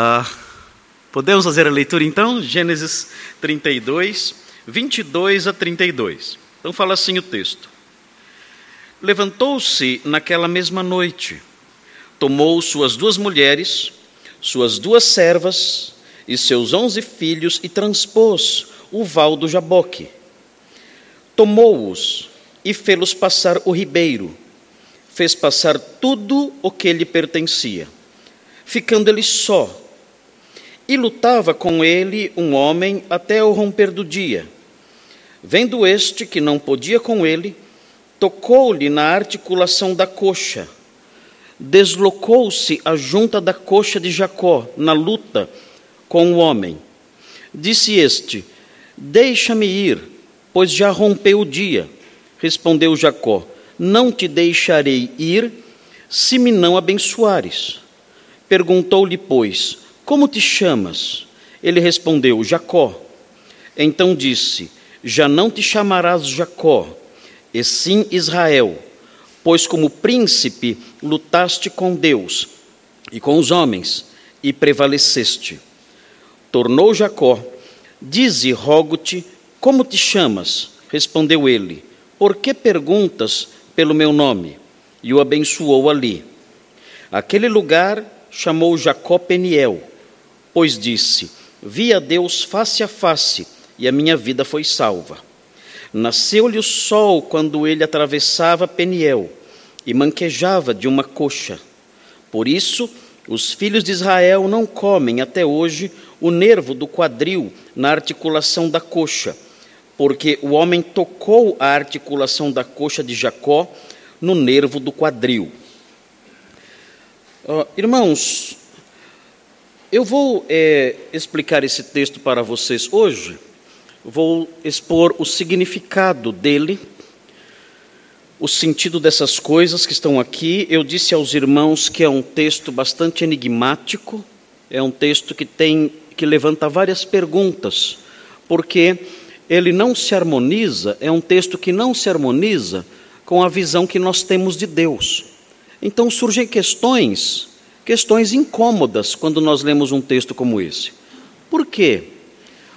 Ah, podemos fazer a leitura então? Gênesis 32, 22 a 32. Então fala assim o texto. Levantou-se naquela mesma noite, tomou suas duas mulheres, suas duas servas e seus onze filhos e transpôs o val do Jaboque. Tomou-os e fê-los passar o ribeiro, fez passar tudo o que lhe pertencia, ficando ele só. E lutava com ele um homem até o romper do dia. Vendo este que não podia com ele, tocou-lhe na articulação da coxa. Deslocou-se a junta da coxa de Jacó na luta com o homem. Disse este: Deixa-me ir, pois já rompeu o dia. Respondeu Jacó: Não te deixarei ir, se me não abençoares. Perguntou-lhe, pois: Como te chamas? Ele respondeu: Jacó. Então disse: Já não te chamarás Jacó, e sim Israel, pois como príncipe lutaste com Deus e com os homens e prevaleceste. Tornou Jacó: Dize, rogo-te, como te chamas? Respondeu ele: Por que perguntas pelo meu nome? E o abençoou ali. Aquele lugar chamou Jacó Peniel, pois disse: Vi a Deus face a face, e a minha vida foi salva. Nasceu-lhe o sol quando ele atravessava Peniel e manquejava de uma coxa. Por isso, os filhos de Israel não comem até hoje o nervo do quadril na articulação da coxa, porque o homem tocou a articulação da coxa de Jacó no nervo do quadril. Uh, irmãos, eu vou é, explicar esse texto para vocês hoje, vou expor o significado dele, o sentido dessas coisas que estão aqui. Eu disse aos irmãos que é um texto bastante enigmático, é um texto que tem que levanta várias perguntas, porque ele não se harmoniza, é um texto que não se harmoniza com a visão que nós temos de Deus. Então surgem questões, questões incômodas quando nós lemos um texto como esse. Por quê?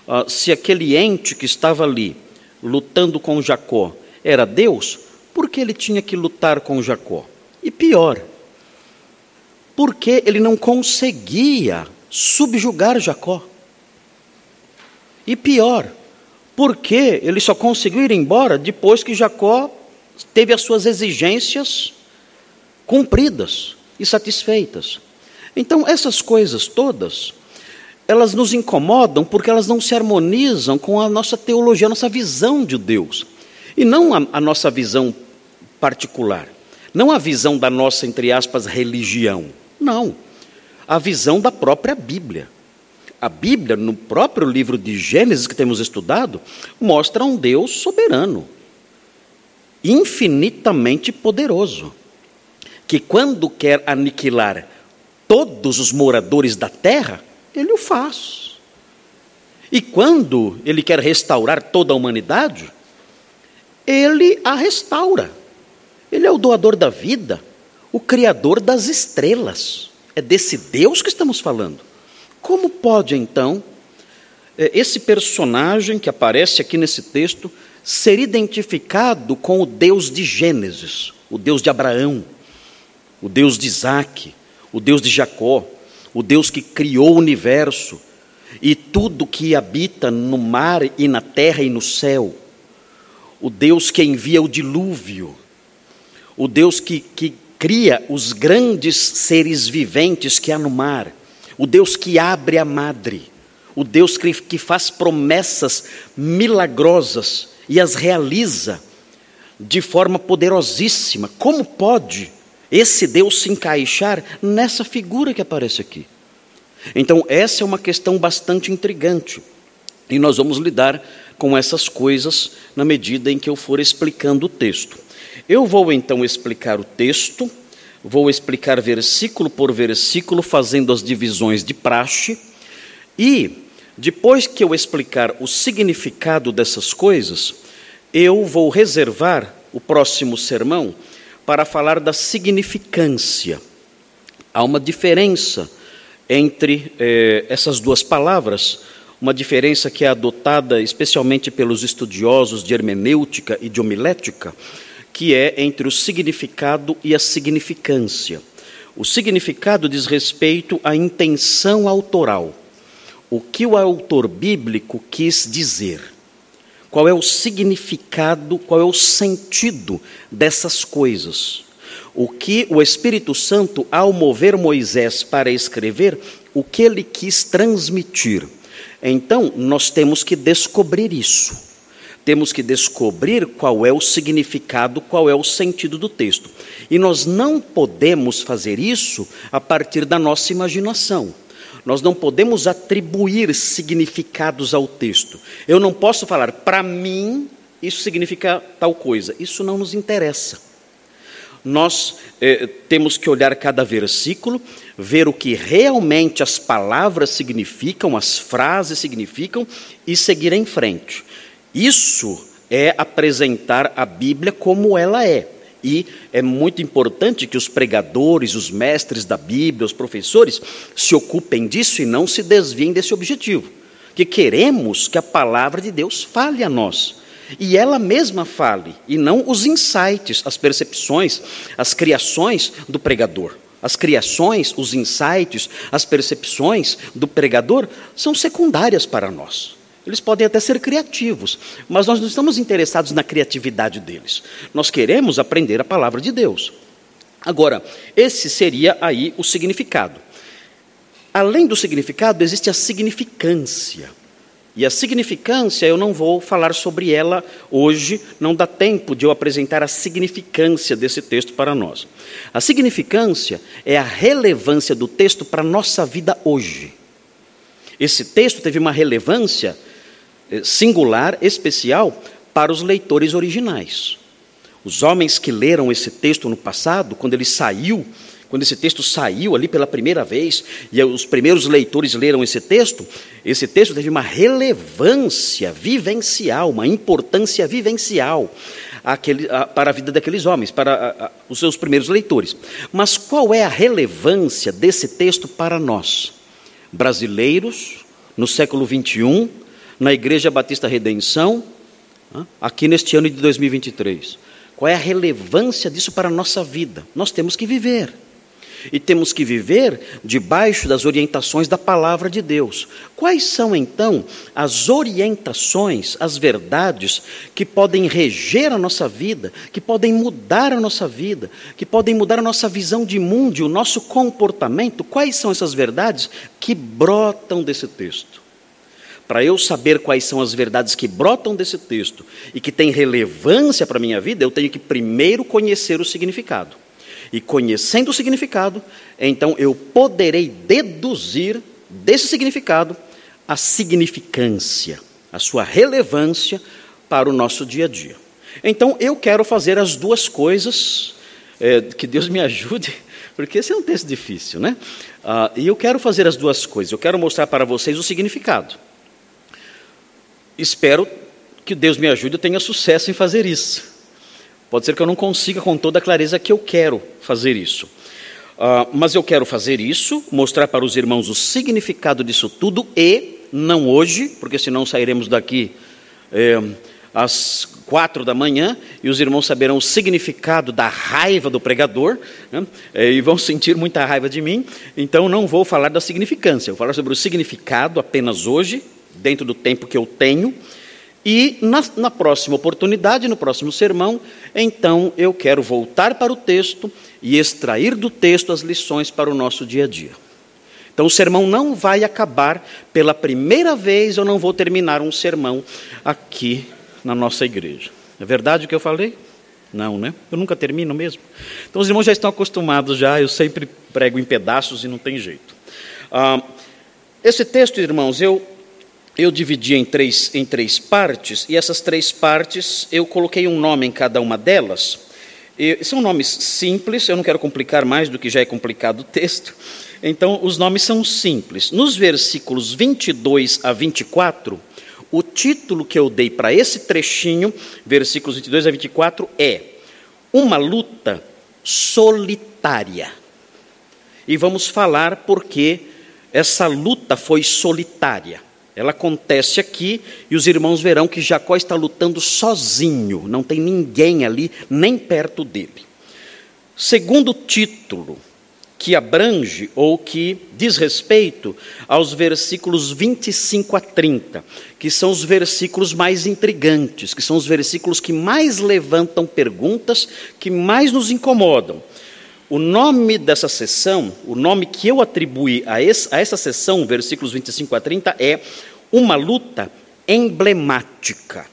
Ah, se aquele ente que estava ali lutando com Jacó era Deus, por que ele tinha que lutar com Jacó? E pior, por que ele não conseguia subjugar Jacó. E pior, porque ele só conseguiu ir embora depois que Jacó teve as suas exigências cumpridas e satisfeitas. Então, essas coisas todas, elas nos incomodam porque elas não se harmonizam com a nossa teologia, a nossa visão de Deus. E não a, a nossa visão particular. Não a visão da nossa, entre aspas, religião. Não a visão da própria Bíblia. A Bíblia, no próprio livro de Gênesis que temos estudado, mostra um Deus soberano, infinitamente poderoso, que quando quer aniquilar todos os moradores da terra, ele o faz. E quando ele quer restaurar toda a humanidade, ele a restaura. Ele é o doador da vida, o criador das estrelas. É desse Deus que estamos falando. Como pode, então, é, esse personagem que aparece aqui nesse texto ser identificado com o Deus de Gênesis, o Deus de Abraão, o Deus de Isaac, o Deus de Jacó, o Deus que criou o universo e tudo que habita no mar e na terra e no céu, o Deus que envia o dilúvio, o Deus que, que cria os grandes seres viventes que há no mar, o Deus que abre a madre, o Deus que, que faz promessas milagrosas e as realiza de forma poderosíssima. Como pode esse Deus se encaixar nessa figura que aparece aqui? Então, essa é uma questão bastante intrigante. E nós vamos lidar com essas coisas na medida em que eu for explicando o texto. Eu vou então explicar o texto, vou explicar versículo por versículo, fazendo as divisões de praxe, e depois que eu explicar o significado dessas coisas, eu vou reservar o próximo sermão para falar da significância. Há uma diferença entre eh, essas duas palavras, uma diferença que é adotada especialmente pelos estudiosos de hermenêutica e de homilética, que é entre o significado e a significância. O significado diz respeito à intenção autoral. O que o autor bíblico quis dizer? Qual é o significado, qual é o sentido dessas coisas? O que o Espírito Santo, ao mover Moisés para escrever, o que ele quis transmitir? Então, nós temos que descobrir isso. Temos que descobrir qual é o significado, qual é o sentido do texto. E nós não podemos fazer isso a partir da nossa imaginação. Nós não podemos atribuir significados ao texto. Eu não posso falar, para mim, isso significa tal coisa. Isso não nos interessa. Nós eh, temos que olhar cada versículo, ver o que realmente as palavras significam, as frases significam e seguir em frente. Isso é apresentar a Bíblia como ela é. E é muito importante que os pregadores, os mestres da Bíblia, os professores, se ocupem disso e não se desviem desse objetivo. Que queremos que a palavra de Deus fale a nós. E ela mesma fale, e não os insights, as percepções, as criações do pregador. As criações, os insights, as percepções do pregador são secundárias para nós. Eles podem até ser criativos, mas nós não estamos interessados na criatividade deles. Nós queremos aprender a palavra de Deus. Agora, esse seria aí o significado. Além do significado, existe a significância. E a significância, eu não vou falar sobre ela hoje, não dá tempo de eu apresentar a significância desse texto para nós. A significância é a relevância do texto para a nossa vida hoje. Esse texto teve uma relevância singular, especial, para os leitores originais. Os homens que leram esse texto no passado, quando ele saiu, quando esse texto saiu ali pela primeira vez, e os primeiros leitores leram esse texto, esse texto teve uma relevância vivencial, uma importância vivencial para a vida daqueles homens, para os seus primeiros leitores. Mas qual é a relevância desse texto para nós, brasileiros, no século 21, na Igreja Batista Redenção, aqui neste ano de 2023. Qual é a relevância disso para a nossa vida? Nós temos que viver. E temos que viver debaixo das orientações da palavra de Deus. Quais são então as orientações, as verdades que podem reger a nossa vida, que podem mudar a nossa vida, que podem mudar a nossa visão de mundo, o nosso comportamento? Quais são essas verdades que brotam desse texto? Para eu saber quais são as verdades que brotam desse texto e que têm relevância para a minha vida, eu tenho que primeiro conhecer o significado. E conhecendo o significado, então eu poderei deduzir desse significado a significância, a sua relevância para o nosso dia a dia. Então eu quero fazer as duas coisas, é, que Deus me ajude, porque esse é um texto difícil, né? Ah, e eu quero fazer as duas coisas. Eu quero mostrar para vocês o significado espero que Deus me ajude e tenha sucesso em fazer isso. Pode ser que eu não consiga com toda a clareza que eu quero fazer isso. Uh, mas eu quero fazer isso, mostrar para os irmãos o significado disso tudo e, não hoje, porque senão sairemos daqui é, às quatro da manhã e os irmãos saberão o significado da raiva do pregador né, e vão sentir muita raiva de mim. Então não vou falar da significância, eu vou falar sobre o significado apenas hoje, dentro do tempo que eu tenho. E na, na, próxima oportunidade, no próximo sermão, então eu quero voltar para o texto e extrair do texto as lições para o nosso dia a dia. Então o sermão não vai acabar pela primeira vez, eu não vou terminar um sermão aqui na nossa igreja. É verdade o que eu falei? Não, né? Eu nunca termino mesmo. Então os irmãos já estão acostumados já, eu sempre prego em pedaços e não tem jeito. Ah, esse texto, irmãos, eu eu dividi em três, em três partes, e essas três partes eu coloquei um nome em cada uma delas. E são nomes simples, eu não quero complicar mais do que já é complicado o texto. Então, os nomes são simples. Nos versículos 22 a 24, o título que eu dei para esse trechinho, versículos 22 a 24, é Uma luta solitária. E vamos falar porque essa luta foi solitária. Ela acontece aqui e os irmãos verão que Jacó está lutando sozinho, não tem ninguém ali, nem perto dele. Segundo título, que abrange ou que diz respeito aos versículos 25 a 30, que são os versículos mais intrigantes, que são os versículos que mais levantam perguntas, que mais nos incomodam. O nome dessa sessão, o nome que eu atribuí a, esse, a essa sessão, versículos 25 a 30, é uma luta emblemática.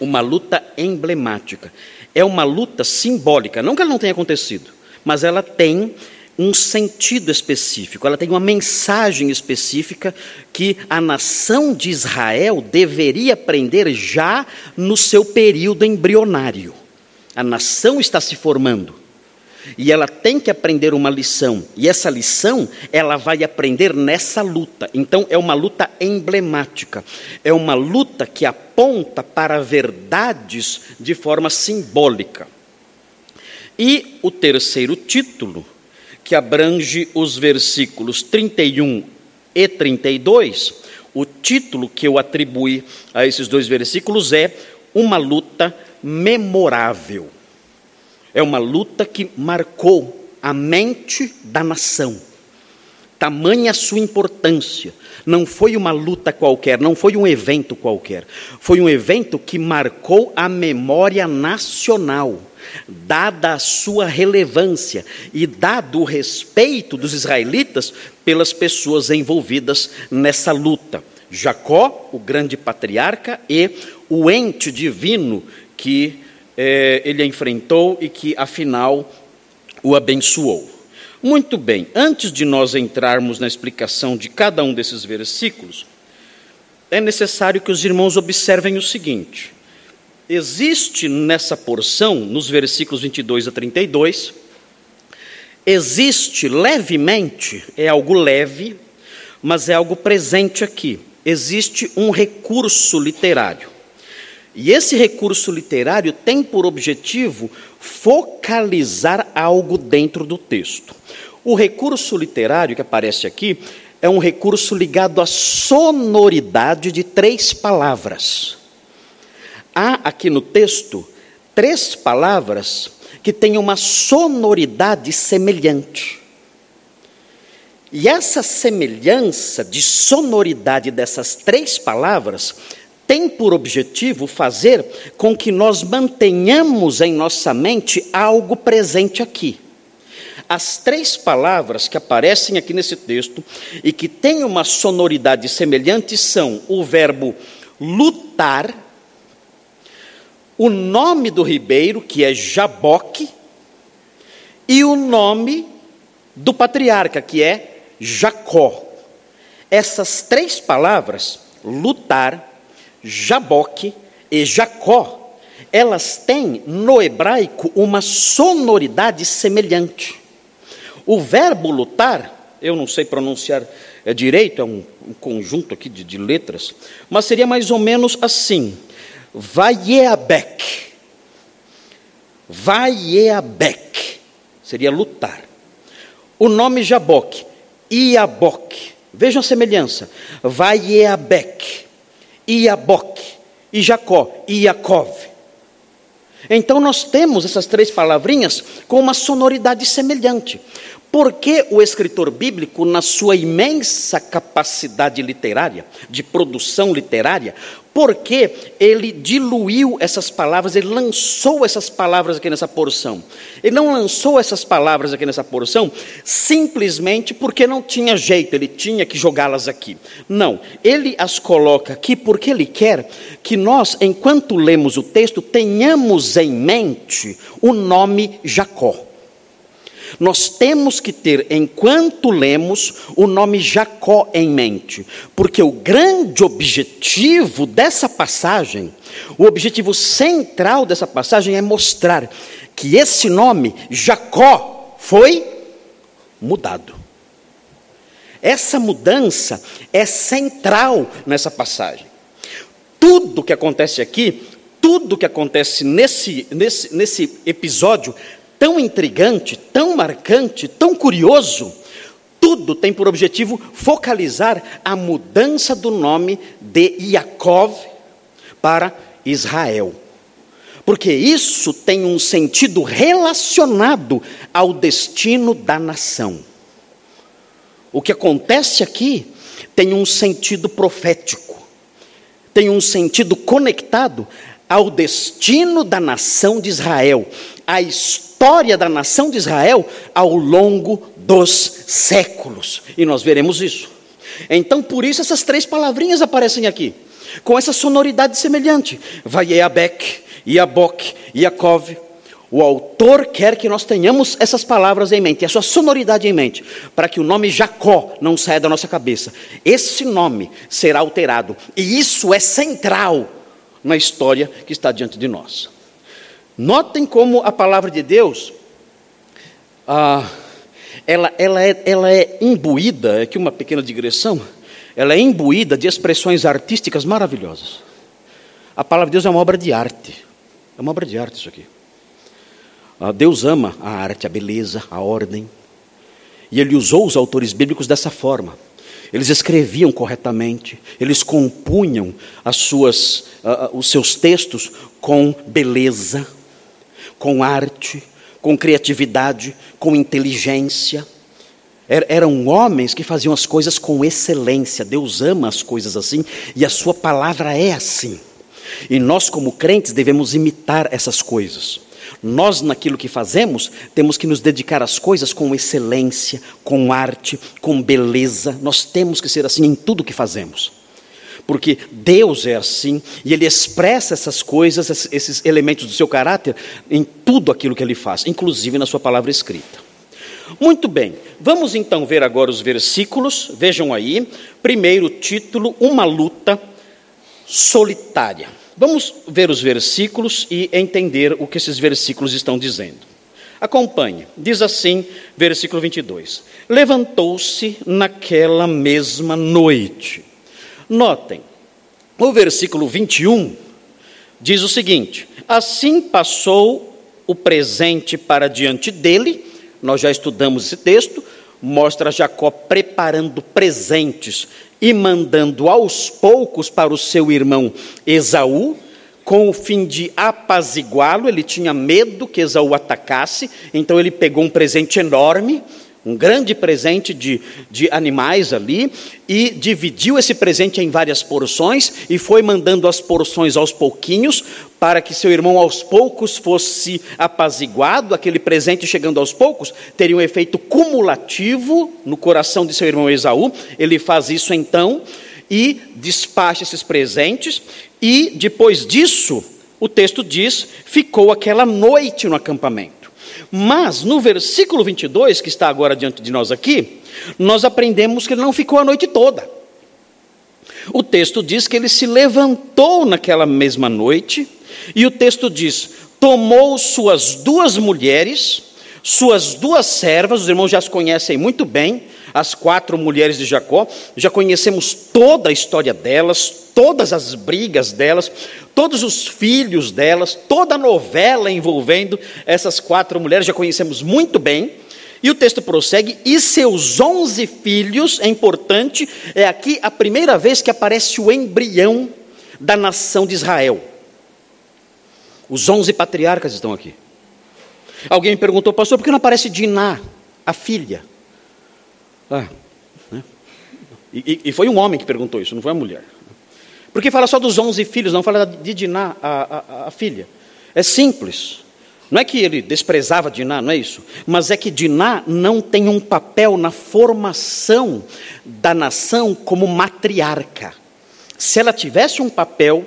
Uma luta emblemática. É uma luta simbólica, não que ela não tenha acontecido, mas ela tem um sentido específico, ela tem uma mensagem específica que a nação de Israel deveria aprender já no seu período embrionário. A nação está se formando. E ela tem que aprender uma lição, e essa lição ela vai aprender nessa luta. Então é uma luta emblemática, é uma luta que aponta para verdades de forma simbólica. E o terceiro título, que abrange os versículos 31 e 32, o título que eu atribuí a esses dois versículos é Uma luta memorável. É uma luta que marcou a mente da nação. Tamanha a sua importância. Não foi uma luta qualquer, não foi um evento qualquer. Foi um evento que marcou a memória nacional, dada a sua relevância e dado o respeito dos israelitas pelas pessoas envolvidas nessa luta. Jacó, o grande patriarca, e o ente divino que é, ele enfrentou e que, afinal, o abençoou. Muito bem, antes de nós entrarmos na explicação de cada um desses versículos, é necessário que os irmãos observem o seguinte: existe nessa porção, nos versículos 22 a 32, existe levemente, é algo leve, mas é algo presente aqui, existe um recurso literário. E esse recurso literário tem por objetivo focalizar algo dentro do texto. O recurso literário que aparece aqui é um recurso ligado à sonoridade de três palavras. Há aqui no texto três palavras que têm uma sonoridade semelhante. E essa semelhança de sonoridade dessas três palavras tem por objetivo fazer com que nós mantenhamos em nossa mente algo presente aqui. As três palavras que aparecem aqui nesse texto e que têm uma sonoridade semelhante são o verbo lutar, o nome do ribeiro, que é Jaboque, e o nome do patriarca, que é Jacó. Essas três palavras, lutar, Jaboque e Jacó, elas têm no hebraico uma sonoridade semelhante. O verbo lutar, eu não sei pronunciar é, direito, é um, um conjunto aqui de, de, letras, mas seria mais ou menos assim: Vaieabek. Vaieabek seria lutar. O nome Jaboque, Iaboque, vejam a semelhança. Vaieabek Iaboque, e Jacó, e Iacov. Então nós temos essas três palavrinhas com uma sonoridade semelhante. Porque o escritor bíblico, na sua imensa capacidade literária, de produção literária, porque ele diluiu essas palavras, ele lançou essas palavras aqui nessa porção. Ele não lançou essas palavras aqui nessa porção simplesmente porque não tinha jeito, ele tinha que jogá-las aqui. Não, ele as coloca aqui porque ele quer que nós, enquanto lemos o texto, tenhamos em mente o nome Jacó. Nós temos que ter, enquanto lemos, o nome Jacó em mente, porque o grande objetivo dessa passagem, o objetivo central dessa passagem é mostrar que esse nome, Jacó, foi mudado. Essa mudança é central nessa passagem. Tudo que acontece aqui, tudo que acontece nesse, nesse, nesse episódio tão intrigante, tão marcante, tão curioso, tudo tem por objetivo focalizar a mudança do nome de Yaakov para Israel. Porque isso tem um sentido relacionado ao destino da nação. O que acontece aqui tem um sentido profético, tem um sentido conectado ao destino da nação de Israel, à história da nação de Israel ao longo dos séculos. E nós veremos isso. Então, por isso, essas três palavrinhas aparecem aqui, com essa sonoridade semelhante: Vaieabek, Iabok, Yaakov, o autor quer que nós tenhamos essas palavras em mente, a sua sonoridade em mente, para que o nome Jacó não saia da nossa cabeça. Esse nome será alterado, e isso é central na história que está diante de nós. Notem como a palavra de Deus, ah, ela, ela, é, ela é imbuída, aqui uma pequena digressão, ela é imbuída de expressões artísticas maravilhosas. A palavra de Deus é uma obra de arte, é uma obra de arte isso aqui. Ah, Deus ama a arte, a beleza, a ordem. E ele usou os autores bíblicos dessa forma. Eles escreviam corretamente, eles compunham as suas, uh, os seus textos com beleza, com arte, com criatividade, com inteligência. Er, eram homens que faziam as coisas com excelência. Deus ama as coisas assim e a Sua palavra é assim. E nós, como crentes, devemos imitar essas coisas. Nós, naquilo que fazemos, temos que nos dedicar às coisas com excelência, com arte, com beleza. Nós temos que ser assim em tudo que fazemos. Porque Deus é assim e Ele expressa essas coisas, esses elementos do seu caráter, em tudo aquilo que Ele faz, inclusive na Sua palavra escrita. Muito bem, vamos então ver agora os versículos. Vejam aí, primeiro título: Uma luta solitária. Vamos ver os versículos e entender o que esses versículos estão dizendo. Acompanhe, diz assim, versículo 22: Levantou-se naquela mesma noite. Notem, o versículo 21 diz o seguinte: Assim passou o presente para diante dele, nós já estudamos esse texto, mostra Jacó preparando presentes e mandando aos poucos para o seu irmão Esaú, com o fim de apaziguá-lo, ele tinha medo que Esaú atacasse, então ele pegou um presente enorme, um grande presente de, de animais ali, e dividiu esse presente em várias porções, e foi mandando as porções aos pouquinhos, para que seu irmão aos poucos fosse apaziguado, aquele presente chegando aos poucos, teria um efeito cumulativo no coração de seu irmão Esaú. Ele faz isso então e despacha esses presentes, e depois disso, o texto diz: ficou aquela noite no acampamento. Mas no versículo 22, que está agora diante de nós aqui, nós aprendemos que ele não ficou a noite toda. O texto diz que ele se levantou naquela mesma noite, e o texto diz: tomou suas duas mulheres, suas duas servas, os irmãos já as conhecem muito bem, as quatro mulheres de Jacó, já conhecemos toda a história delas, todas as brigas delas, todos os filhos delas, toda a novela envolvendo essas quatro mulheres, já conhecemos muito bem. E o texto prossegue, e seus onze filhos, é importante, é aqui a primeira vez que aparece o embrião da nação de Israel. Os onze patriarcas estão aqui. Alguém perguntou, pastor, por que não aparece Diná, a filha? Ah, né? e, e, foi um homem que perguntou isso, não foi a mulher. Por que fala só dos onze filhos, não fala de Diná, a, a, a filha? É simples. Não é que ele desprezava Diná, não é isso. Mas é que Diná não tem um papel na formação da nação como matriarca. Se ela tivesse um papel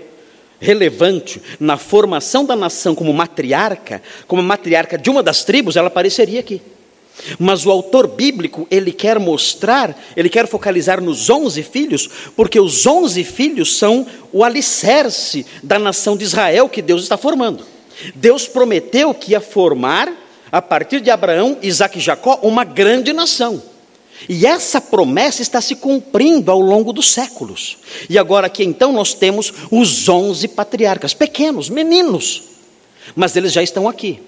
relevante na formação da nação como matriarca, como matriarca de uma das tribos, ela apareceria aqui. Mas o autor bíblico, ele quer mostrar, ele quer focalizar nos onze filhos, porque os onze filhos são o alicerce da nação de Israel que Deus está formando. Deus prometeu que ia formar, a partir de Abraão, Isaac e Jacó, uma grande nação. E essa promessa está se cumprindo ao longo dos séculos. E agora aqui então nós temos os onze patriarcas, pequenos, meninos, mas eles já estão aqui.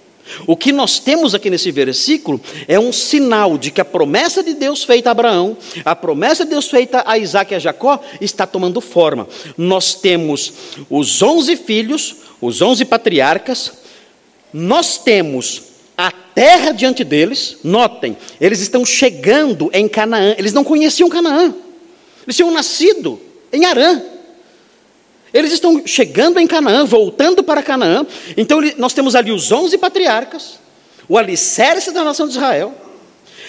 O que nós temos aqui nesse versículo é um sinal de que a promessa de Deus feita a Abraão, a promessa de Deus feita a Isaac e a Jacó, está tomando forma. Nós temos os onze filhos, os onze patriarcas, nós temos a terra diante deles, notem, eles estão chegando em Canaã, eles não conheciam Canaã, eles tinham nascido em Arã. Eles estão chegando em Canaã, voltando para Canaã. Então nós temos ali os onze patriarcas, o alicerce da nação de Israel.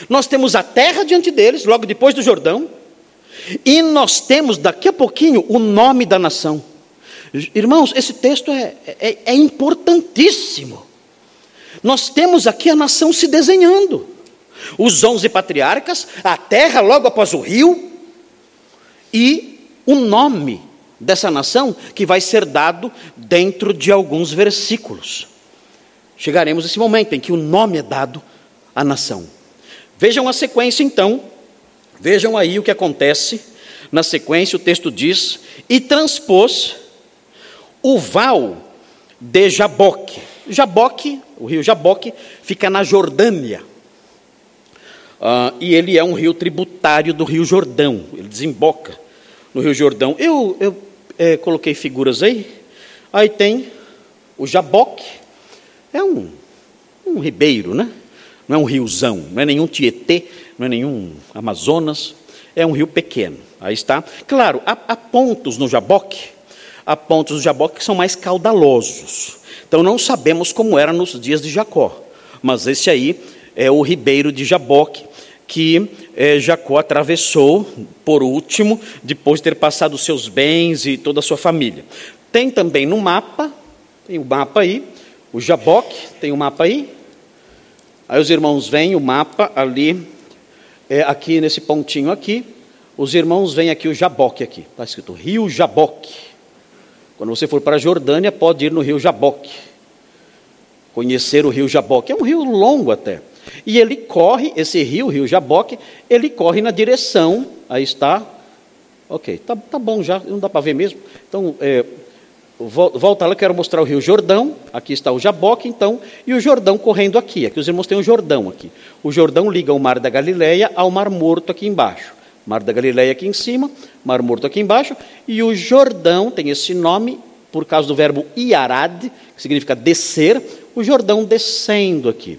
Nós temos a terra diante deles, logo depois do Jordão. E nós temos daqui a pouquinho o nome da nação. Irmãos, esse texto é, é, é importantíssimo. Nós temos aqui a nação se desenhando. Os onze patriarcas, a terra logo após o rio, e o nome dessa nação que vai ser dado dentro de alguns versículos. Chegaremos a esse momento em que o nome é dado à nação. Vejam a sequência então, vejam aí o que acontece. Na sequência, o texto diz: E transpôs o val de Jaboque. Jaboque, o rio Jaboque, fica na Jordânia. Uh, e ele é um rio tributário do rio Jordão, ele desemboca no rio Jordão. Eu, eu é, coloquei figuras aí. Aí tem o Jaboque, é um, um ribeiro, né? Não é um riozão, não é nenhum Tietê, não é nenhum Amazonas, é um rio pequeno. Aí está. Claro, há, há pontos no Jaboque, há pontos no Jaboque que são mais caudalosos. Então não sabemos como era nos dias de Jacó, mas esse aí é o ribeiro de Jaboque, que é, Jacó atravessou por último, depois de ter passado seus bens e toda a sua família. Tem também no mapa, tem o mapa aí, o Jaboque, tem o mapa aí. Aí os irmãos veem o mapa ali, é, aqui nesse pontinho aqui. Os irmãos veem aqui o Jaboque aqui, está escrito Rio Jaboque. Quando você for para a Jordânia, pode ir no Rio Jaboque. Conhecer o Rio Jaboque. É um rio longo até. E ele corre, esse rio, o rio Jaboque, ele corre na direção, aí está, ok, tá, tá bom já, não dá para ver mesmo. Então, é, volta lá, quero mostrar o rio Jordão, aqui está o Jaboque, então, e o Jordão correndo aqui, aqui os irmãos têm o Jordão aqui. O Jordão liga o Mar da Galileia ao Mar Morto aqui embaixo. Mar da Galileia aqui em cima, Mar Morto aqui embaixo, e o Jordão tem esse nome por causa do verbo iarad, que significa descer, o Jordão descendo aqui.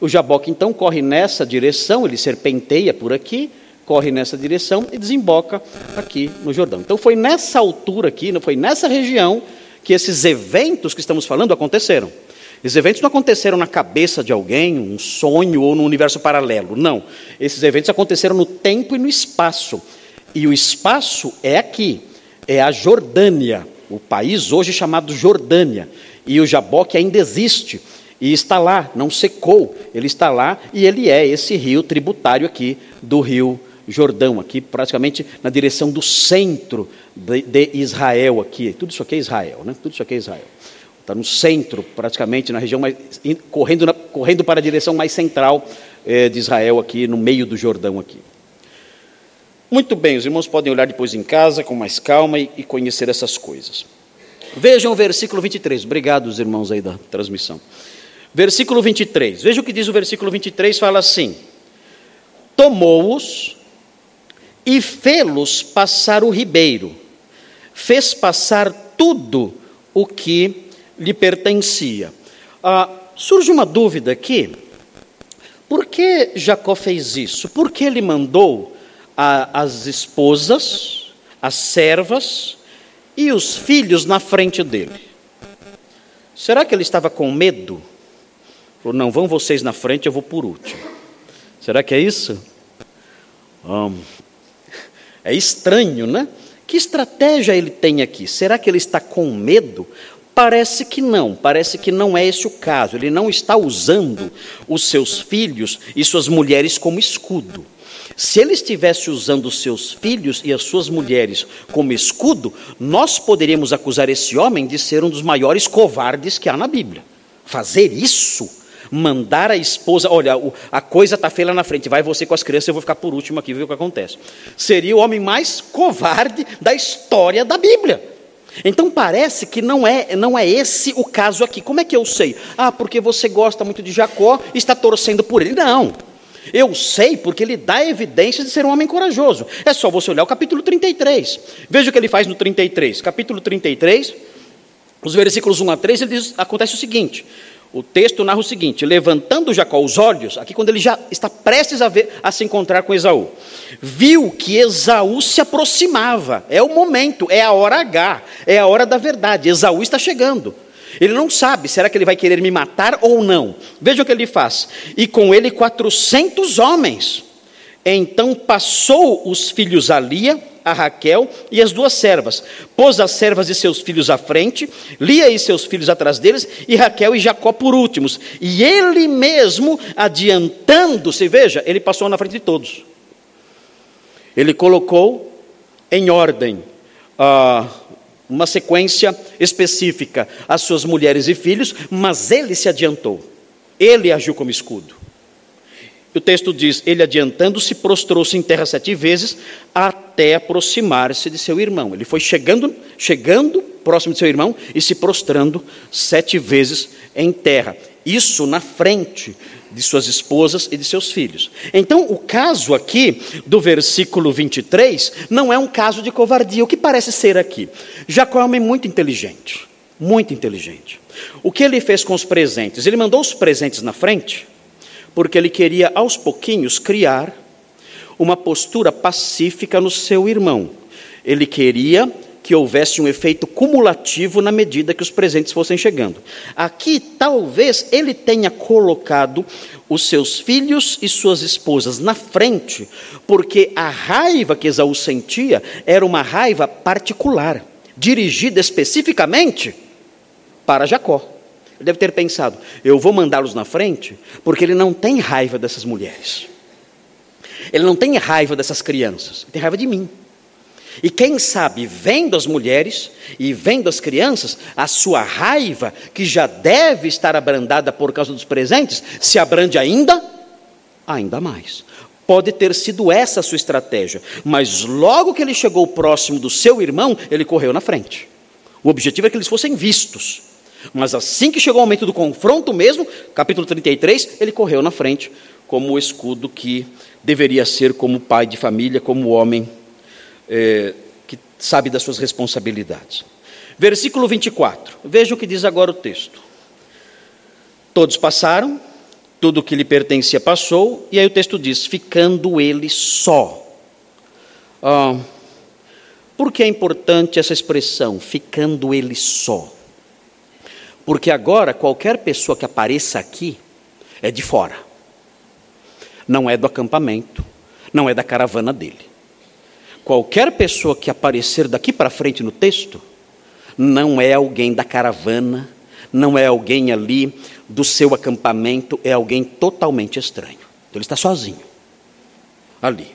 O jaboque então corre nessa direção, ele serpenteia por aqui, corre nessa direção e desemboca aqui no Jordão. Então foi nessa altura aqui, foi nessa região que esses eventos que estamos falando aconteceram. Esses eventos não aconteceram na cabeça de alguém, um sonho ou no universo paralelo. Não. Esses eventos aconteceram no tempo e no espaço. E o espaço é aqui, é a Jordânia, o país hoje chamado Jordânia. E o Jaboque ainda existe. E está lá, não secou, ele está lá e ele é esse rio tributário aqui do rio Jordão, aqui praticamente na direção do centro de, de Israel aqui. Tudo isso aqui é Israel, né? Tudo isso aqui é Israel. Está no centro, praticamente na região mais correndo, na, correndo para a direção mais central é, de Israel aqui, no meio do Jordão aqui. Muito bem, os irmãos podem olhar depois em casa com mais calma e, e conhecer essas coisas. Vejam o versículo 23. Obrigado, os irmãos aí da transmissão. Versículo 23. Veja o que diz o versículo 23, fala assim: Tomou-os e fê-los passar o ribeiro, fez passar tudo o que lhe pertencia. Ah, surge uma dúvida aqui. Por que Jacó fez isso? Por que ele mandou a, as esposas, as servas e os filhos na frente dele? Será que ele estava com medo Falou, não, vão vocês na frente, eu vou por último. Será que é isso? Um, é estranho, né? Que estratégia ele tem aqui? Será que ele está com medo? Parece que não, parece que não é esse o caso. Ele não está usando os seus filhos e suas mulheres como escudo. Se ele estivesse usando os seus filhos e as suas mulheres como escudo, nós poderíamos acusar esse homem de ser um dos maiores covardes que há na Bíblia. Fazer isso mandar a esposa, olha, a coisa está feia lá na frente, vai você com as crianças, eu vou ficar por último aqui, ver o que acontece. Seria o homem mais covarde da história da Bíblia. Então parece que não é, não é esse o caso aqui. Como é que eu sei? Ah, porque você gosta muito de Jacó e está torcendo por ele. Não. Eu sei porque ele dá evidência de ser um homem corajoso. É só você olhar o capítulo 33. Veja o que ele faz no 33. Capítulo 33, os versículos 1 a 3, ele diz, acontece o seguinte: o texto narra o seguinte: levantando Jacó os olhos, aqui quando ele já está prestes a, ver, a se encontrar com Esaú, viu que Esaú se aproximava. É o momento, é a hora H, é a hora da verdade. Esaú está chegando. Ele não sabe, será que ele vai querer me matar ou não? Veja o que ele faz. E com ele quatrocentos homens. Então passou os filhos a Lia, a Raquel e as duas servas. Pôs as servas e seus filhos à frente, Lia e seus filhos atrás deles, e Raquel e Jacó por últimos. E ele mesmo, adiantando-se, veja, ele passou na frente de todos. Ele colocou em ordem uh, uma sequência específica as suas mulheres e filhos, mas ele se adiantou. Ele agiu como escudo. O texto diz: ele adiantando-se, prostrou-se em terra sete vezes, até aproximar-se de seu irmão. Ele foi chegando, chegando próximo de seu irmão e se prostrando sete vezes em terra. Isso na frente de suas esposas e de seus filhos. Então, o caso aqui do versículo 23 não é um caso de covardia, o que parece ser aqui. Jacó é um homem muito inteligente, muito inteligente. O que ele fez com os presentes? Ele mandou os presentes na frente porque ele queria aos pouquinhos criar uma postura pacífica no seu irmão. Ele queria que houvesse um efeito cumulativo na medida que os presentes fossem chegando. Aqui, talvez ele tenha colocado os seus filhos e suas esposas na frente, porque a raiva que Esaú sentia era uma raiva particular, dirigida especificamente para Jacó. Deve ter pensado: eu vou mandá-los na frente, porque ele não tem raiva dessas mulheres. Ele não tem raiva dessas crianças, ele tem raiva de mim. E quem sabe, vendo as mulheres e vendo as crianças, a sua raiva, que já deve estar abrandada por causa dos presentes, se abrande ainda, ainda mais. Pode ter sido essa a sua estratégia, mas logo que ele chegou próximo do seu irmão, ele correu na frente. O objetivo é que eles fossem vistos. Mas assim que chegou o momento do confronto mesmo, capítulo 33, ele correu na frente, como o escudo que deveria ser como pai de família, como homem é, que sabe das suas responsabilidades. Versículo 24, veja o que diz agora o texto. Todos passaram, tudo o que lhe pertencia passou, e aí o texto diz: ficando ele só. Ah, por que é importante essa expressão, ficando ele só? Porque agora qualquer pessoa que apareça aqui é de fora. Não é do acampamento, não é da caravana dele. Qualquer pessoa que aparecer daqui para frente no texto, não é alguém da caravana, não é alguém ali do seu acampamento, é alguém totalmente estranho. Então ele está sozinho, ali.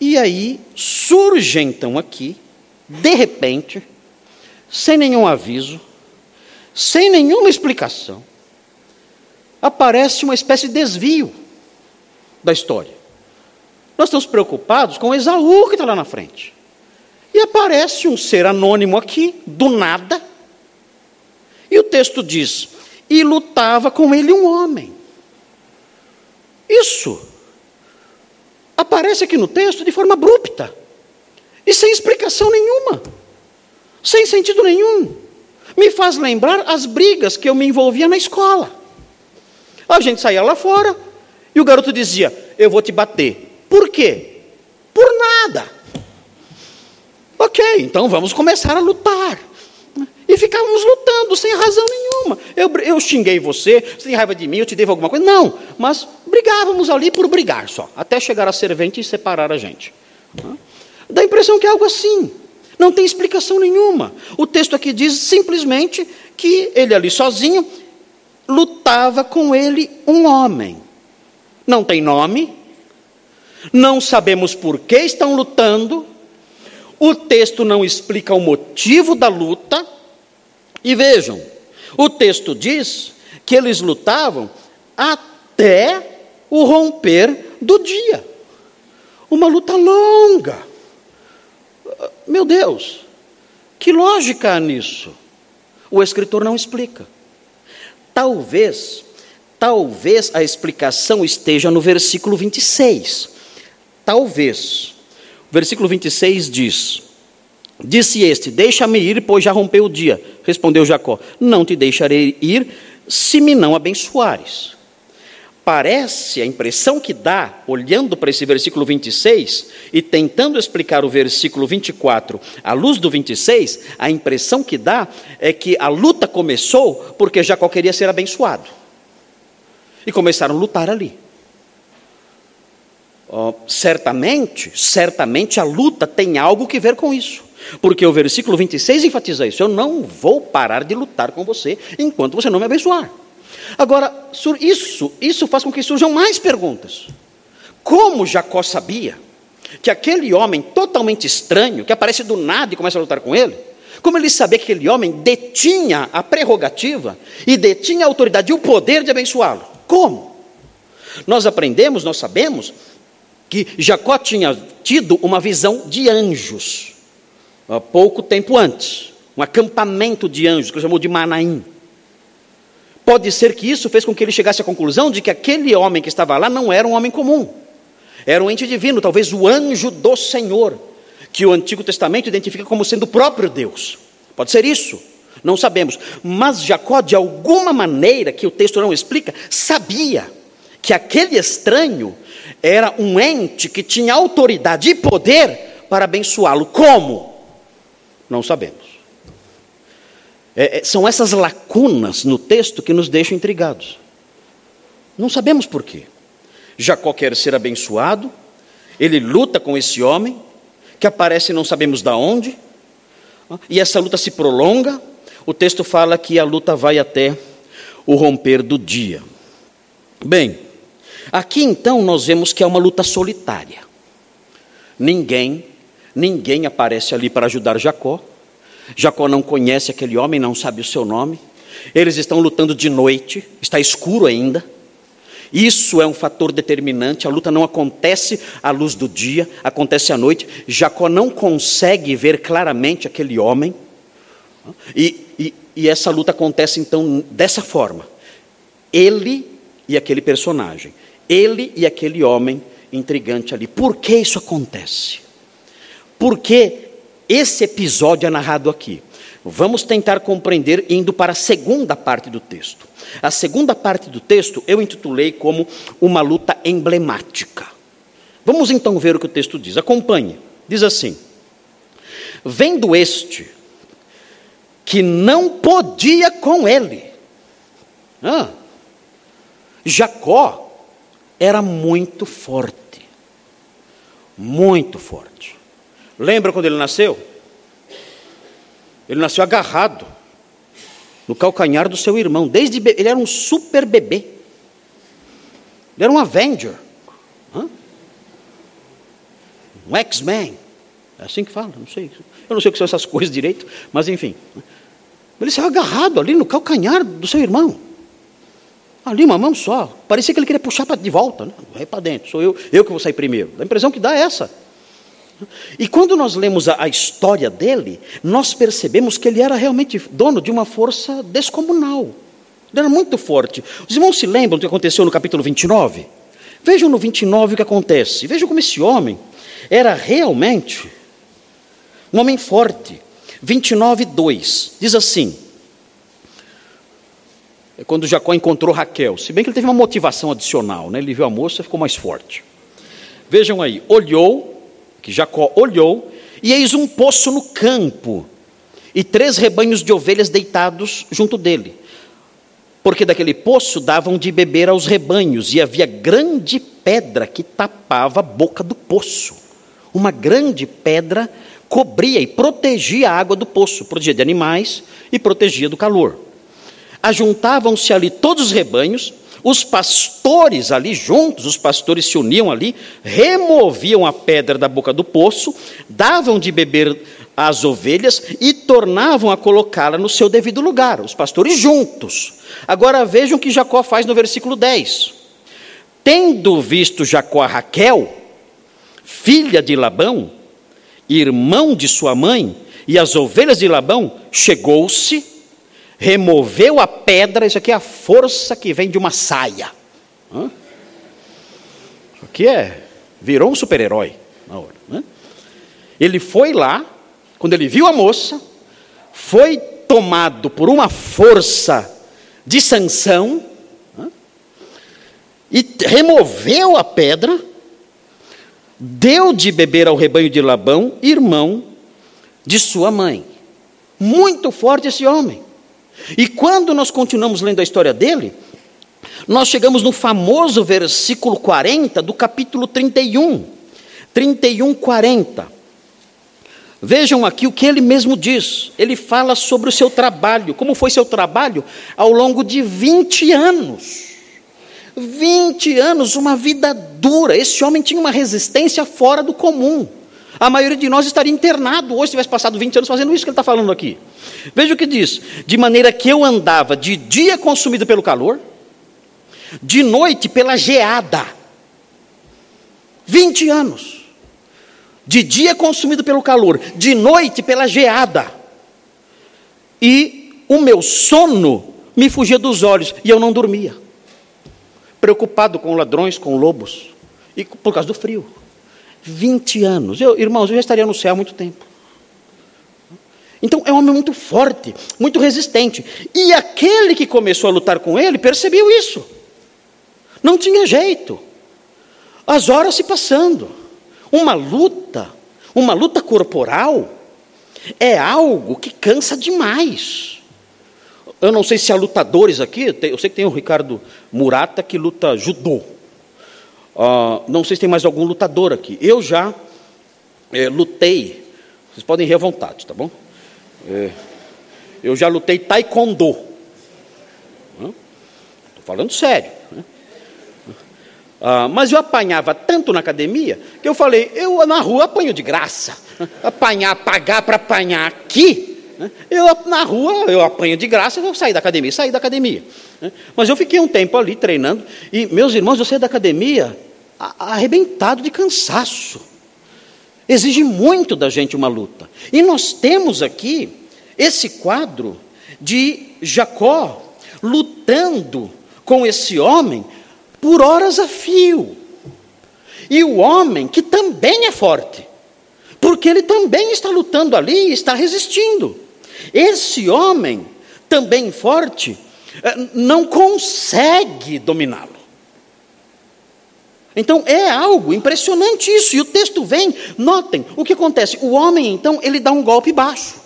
E aí surge então aqui, de repente, sem nenhum aviso, sem nenhuma explicação, aparece uma espécie de desvio da história. Nós estamos preocupados com Esaú que está lá na frente. E aparece um ser anônimo aqui, do nada. E o texto diz: e lutava com ele um homem. Isso aparece aqui no texto de forma abrupta e sem explicação nenhuma, sem sentido nenhum me faz lembrar as brigas que eu me envolvia na escola. A gente saía lá fora e o garoto dizia: Eu vou te bater. Por quê? Por nada. Ok, então vamos começar a lutar. E ficávamos lutando sem razão nenhuma. Eu, eu xinguei você, você tem raiva de mim, eu te devo alguma coisa. Não, mas brigávamos ali por brigar só, até chegar a servente e separar a gente. Dá a impressão que é algo assim. Não tem explicação nenhuma. O texto aqui diz simplesmente que ele ali sozinho lutava com ele um homem. Não tem nome, não sabemos por que estão lutando, o texto não explica o motivo da luta. E vejam, o texto diz que eles lutavam até o romper do dia. Uma luta longa. Meu Deus, Que lógica há nisso? O escritor não explica. Talvez, talvez a explicação esteja no versículo 26. Talvez. O versículo 26 diz: Disse este: Deixa-me ir, pois já rompeu o dia. Respondeu Jacó: Não te deixarei ir, se me não abençoares. Parece, a impressão que dá, olhando para esse versículo 26 e tentando explicar o versículo 24 à luz do 26, a impressão que dá é que a luta começou porque Jacó queria ser abençoado. E começaram a lutar ali. Oh, certamente, certamente a luta tem algo que ver com isso. Porque o versículo 26 enfatiza isso: Eu não vou parar de lutar com você enquanto você não me abençoar. Agora, isso, isso faz com que surjam mais perguntas. Como Jacó sabia que aquele homem totalmente estranho, que aparece do nada e começa a lutar com ele, como ele sabia que aquele homem detinha a prerrogativa e detinha a autoridade e o poder de abençoá-lo? Como? Nós aprendemos, nós sabemos que Jacó tinha tido uma visão de anjos há pouco tempo antes, um acampamento de anjos que ele chamou de Manaim. Pode ser que isso fez com que ele chegasse à conclusão de que aquele homem que estava lá não era um homem comum, era um ente divino, talvez o anjo do Senhor, que o Antigo Testamento identifica como sendo o próprio Deus. Pode ser isso, não sabemos. Mas Jacó, de alguma maneira que o texto não explica, sabia que aquele estranho era um ente que tinha autoridade e poder para abençoá-lo. Como? Não sabemos. É, é, são essas lacunas no texto que nos deixam intrigados. Não sabemos por quê. Jacó quer ser abençoado, ele luta com esse homem, que aparece não sabemos da onde, e essa luta se prolonga. O texto fala que a luta vai até o romper do dia. Bem, aqui então nós vemos que é uma luta solitária. Ninguém, ninguém aparece ali para ajudar Jacó. Jacó não conhece aquele homem, não sabe o seu nome. Eles estão lutando de noite, está escuro ainda. Isso é um fator determinante. A luta não acontece à luz do dia, acontece à noite. Jacó não consegue ver claramente aquele homem. E, e, e essa luta acontece então dessa forma: ele e aquele personagem, ele e aquele homem intrigante ali. Por que isso acontece? Porque esse episódio é narrado aqui. Vamos tentar compreender indo para a segunda parte do texto. A segunda parte do texto eu intitulei como uma luta emblemática. Vamos então ver o que o texto diz. Acompanhe. Diz assim: Vendo este que não podia com ele. Ah, Jacó era muito forte. Muito forte. Lembra quando ele nasceu? Ele nasceu agarrado no calcanhar do seu irmão. Desde ele era um super bebê. Ele era um Avenger. Hã? Um X-Men. É assim que fala, não sei. Eu não sei o que são essas coisas direito, mas enfim. Ele saiu agarrado ali no calcanhar do seu irmão. Ali, uma mão só. Parecia que ele queria puxar de volta. Né? Vai para dentro, sou eu, eu que vou sair primeiro. A impressão que dá é essa. E quando nós lemos a, a, história dele, nós percebemos que ele era realmente dono de uma força descomunal. Ele era muito forte. Os irmãos se lembram do que aconteceu no capítulo 29? Vejam no 29 o que acontece. Vejam como esse homem era realmente um homem forte. 29, 2 diz assim: é quando Jacó encontrou Raquel, se bem que ele teve uma motivação adicional, né? ele viu a moça e ficou mais forte. Vejam aí, olhou que Jacó olhou, e eis um poço no campo, e três rebanhos de ovelhas deitados junto dele. Porque daquele poço davam de beber aos rebanhos, e havia grande pedra que tapava a boca do poço. Uma grande pedra cobria e protegia a água do poço, protegia de animais e protegia do calor. Ajuntavam-se ali todos os rebanhos, os pastores ali juntos, os pastores se uniam ali, removiam a pedra da boca do poço, davam de beber às ovelhas e tornavam a colocá-la no seu devido lugar, os pastores juntos. Agora vejam o que Jacó faz no versículo 10. Tendo visto Jacó a Raquel, filha de Labão, irmão de sua mãe, e as ovelhas de Labão, chegou-se, removeu a pedra, isso aqui é a força que vem de uma saia. Hã? Isso aqui é, virou um super-herói na hora. Né? Ele foi lá, quando ele viu a moça, foi tomado por uma força de sanção, e removeu a pedra, deu de beber ao rebanho de Labão, irmão de sua mãe. Muito forte esse homem. E quando nós continuamos lendo a história dele, nós chegamos no famoso versículo 40 do capítulo 31. 31, 40. Vejam aqui o que ele mesmo diz. Ele fala sobre o seu trabalho. Como foi seu trabalho? Ao longo de 20 anos. 20 anos, uma vida dura. Esse homem tinha uma resistência fora do comum. A maioria de nós estaria internado hoje se tivesse passado 20 anos fazendo isso que ele está falando aqui. Veja o que diz: de maneira que eu andava de dia consumido pelo calor, de noite pela geada. 20 anos. De dia consumido pelo calor, de noite pela geada. E o meu sono me fugia dos olhos e eu não dormia. Preocupado com ladrões, com lobos, e por causa do frio. 20 anos. Eu, irmãos, eu já estaria no céu há muito tempo. Então é um homem muito forte, muito resistente. E aquele que começou a lutar com ele percebeu isso. Não tinha jeito. As horas se passando. Uma luta, uma luta corporal, é algo que cansa demais. Eu não sei se há lutadores aqui, eu sei que tem o Ricardo Murata que luta judô. Uh, não sei se tem mais algum lutador aqui. Eu já é, lutei, vocês podem ir à vontade, tá bom? É, eu já lutei taekwondo. Estou falando sério. Né? Uh, mas eu apanhava tanto na academia que eu falei, eu na rua apanho de graça. Apanhar, pagar para apanhar aqui? Eu na rua eu apanho de graça, eu vou sair da academia, sair da academia. Né? Mas eu fiquei um tempo ali treinando, e meus irmãos, eu saí da academia arrebentado de cansaço. Exige muito da gente uma luta. E nós temos aqui esse quadro de Jacó lutando com esse homem por horas a fio. E o homem que também é forte, porque ele também está lutando ali e está resistindo. Esse homem, também forte, eh, não consegue dominá-lo. Então é algo impressionante isso. E o texto vem, notem, o que acontece? O homem, então, ele dá um golpe baixo.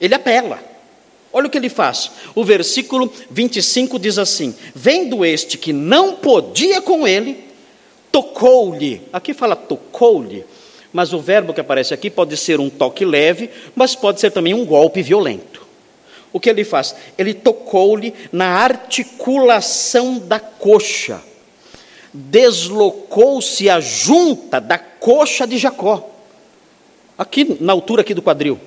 Ele apela. Olha o que ele faz. O versículo 25 diz assim: Vendo este que não podia com ele, tocou-lhe. Aqui fala tocou-lhe, mas o verbo que aparece aqui pode ser um toque leve, mas pode ser também um golpe violento. O que ele faz? Ele tocou-lhe na articulação da coxa deslocou-se a junta da coxa de Jacó. Aqui na altura aqui do quadril.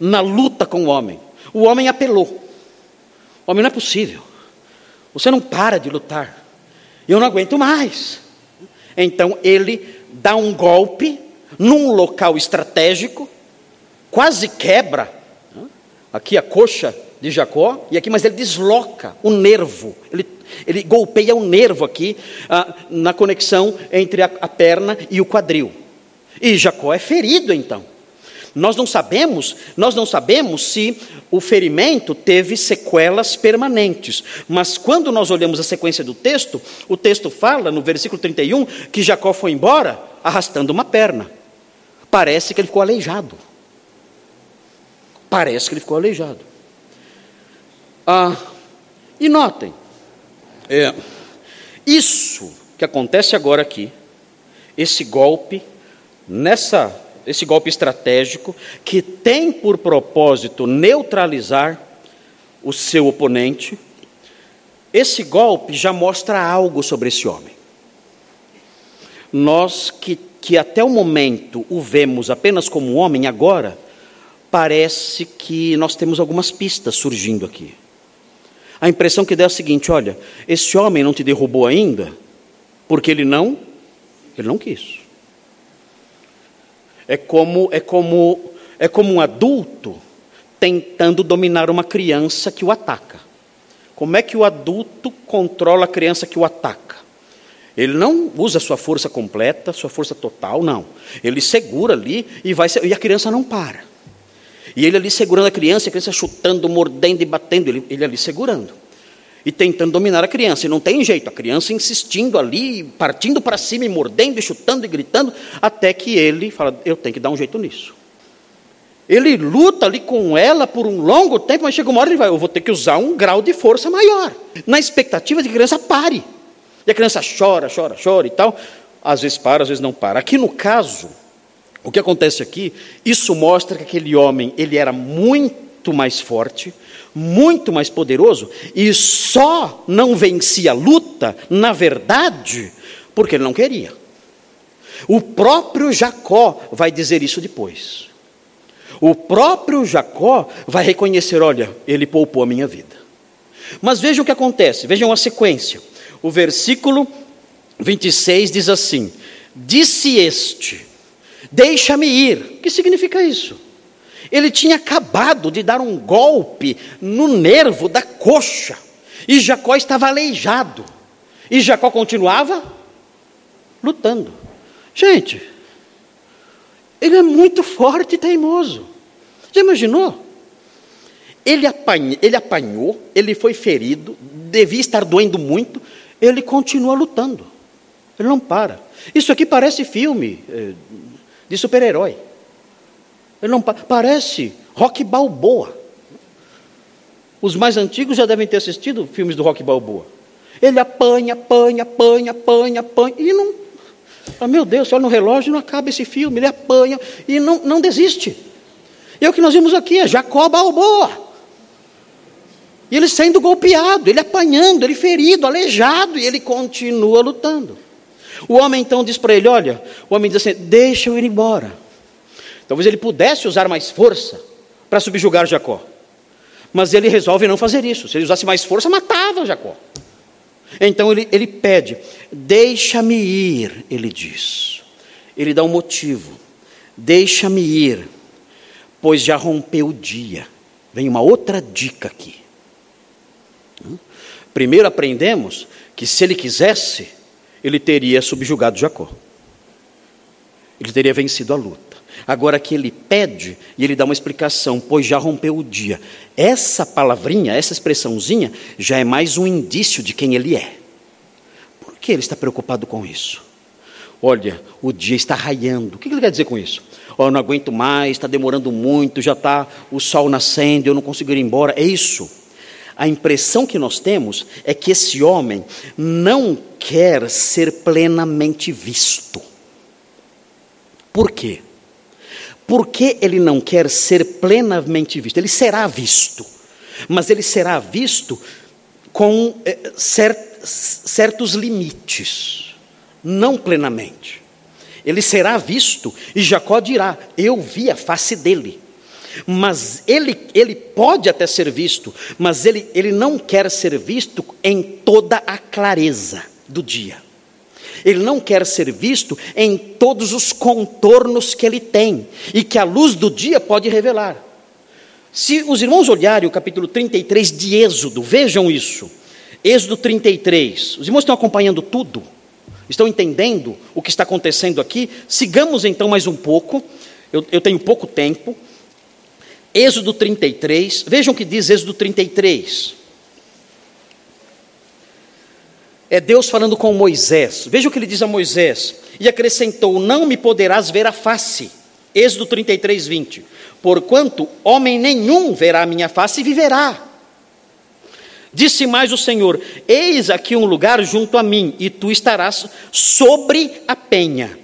Na luta com o homem. O homem apelou. O homem não é possível. Você não para de lutar. Eu não aguento mais. Então ele dá um golpe num local estratégico, quase quebra aqui a coxa de Jacó, e aqui, mas ele desloca o nervo, ele, ele golpeia o nervo aqui ah, na conexão entre a, a perna e o quadril. E Jacó é ferido então. Nós não sabemos, nós não sabemos se o ferimento teve sequelas permanentes. Mas quando nós olhamos a sequência do texto, o texto fala no versículo 31 que Jacó foi embora arrastando uma perna. Parece que ele ficou aleijado. Parece que ele ficou aleijado. Ah, e notem, é, isso que acontece agora aqui, esse golpe, nessa, esse golpe estratégico, que tem por propósito neutralizar o seu oponente, esse golpe já mostra algo sobre esse homem. Nós que, que até o momento o vemos apenas como homem, agora parece que nós temos algumas pistas surgindo aqui. A impressão que dá é a seguinte: olha, esse homem não te derrubou ainda, porque ele não, ele não quis. É como, é como, é como um adulto tentando dominar uma criança que o ataca. Como é que o adulto controla a criança que o ataca? Ele não usa sua força completa, sua força total, não. Ele segura ali e vai e a criança não para. E ele ali segurando a criança, a criança chutando, mordendo e batendo, ele, ele ali segurando. E tentando dominar a criança. E não tem jeito, a criança insistindo ali, partindo para cima e mordendo e chutando e gritando, até que ele fala: Eu tenho que dar um jeito nisso. Ele luta ali com ela por um longo tempo, mas chega uma hora ele vai: Eu vou ter que usar um grau de força maior. Na expectativa de que a criança pare. E a criança chora, chora, chora e tal. Às vezes para, às vezes não para. Aqui no caso, o que acontece aqui, isso mostra que aquele homem, ele era muito mais forte, muito mais poderoso, e só não vencia a luta, na verdade, porque ele não queria. O próprio Jacó vai dizer isso depois. O próprio Jacó vai reconhecer: olha, ele poupou a minha vida. Mas vejam o que acontece, vejam a sequência. O versículo 26 diz assim: Disse este, Deixa-me ir. O que significa isso? Ele tinha acabado de dar um golpe no nervo da coxa. E Jacó estava aleijado. E Jacó continuava lutando. Gente, ele é muito forte e teimoso. Já imaginou? Ele, apanha, ele apanhou, ele foi ferido, devia estar doendo muito, ele continua lutando. Ele não para. Isso aqui parece filme, eh, de super-herói. Ele não parece Rock Balboa. Os mais antigos já devem ter assistido filmes do Rock Balboa. Ele apanha, apanha, apanha, apanha, apanha, e não. Ah, meu Deus, olha no relógio, não acaba esse filme. Ele apanha e não, não desiste. E é o que nós vimos aqui, é Jacó Balboa. E ele sendo golpeado, ele apanhando, ele ferido, aleijado, e ele continua lutando. O homem então diz para ele: Olha, o homem diz assim: Deixa eu ir embora. Talvez ele pudesse usar mais força para subjugar Jacó. Mas ele resolve não fazer isso. Se ele usasse mais força, matava Jacó. Então ele, ele pede: Deixa-me ir, ele diz. Ele dá um motivo: Deixa-me ir, pois já rompeu o dia. Vem uma outra dica aqui. Primeiro aprendemos que se ele quisesse, ele teria subjugado Jacó. Ele teria vencido a luta. Agora que ele pede e ele dá uma explicação, pois já rompeu o dia. Essa palavrinha, essa expressãozinha, já é mais um indício de quem ele é. Por que ele está preocupado com isso? Olha, o dia está raiando. O que ele quer dizer com isso? Oh, eu não aguento mais, está demorando muito, já está o sol nascendo, eu não consigo ir embora. É isso. A impressão que nós temos é que esse homem não quer ser plenamente visto. Por quê? Porque ele não quer ser plenamente visto. Ele será visto, mas ele será visto com é, certos limites, não plenamente. Ele será visto e Jacó dirá: Eu vi a face dele. Mas ele, ele pode até ser visto, mas ele, ele não quer ser visto em toda a clareza do dia. Ele não quer ser visto em todos os contornos que ele tem e que a luz do dia pode revelar. Se os irmãos olharem o capítulo 33 de Êxodo, vejam isso. Êxodo 33. Os irmãos estão acompanhando tudo? Estão entendendo o que está acontecendo aqui? Sigamos então mais um pouco. Eu, eu tenho pouco tempo. Êxodo 33, vejam o que diz Êxodo 33. É Deus falando com Moisés. Veja o que ele diz a Moisés. E acrescentou: Não me poderás ver a face. Êxodo 33, 20. Porquanto homem nenhum verá a minha face e viverá. Disse mais o Senhor: Eis aqui um lugar junto a mim, e tu estarás sobre a penha.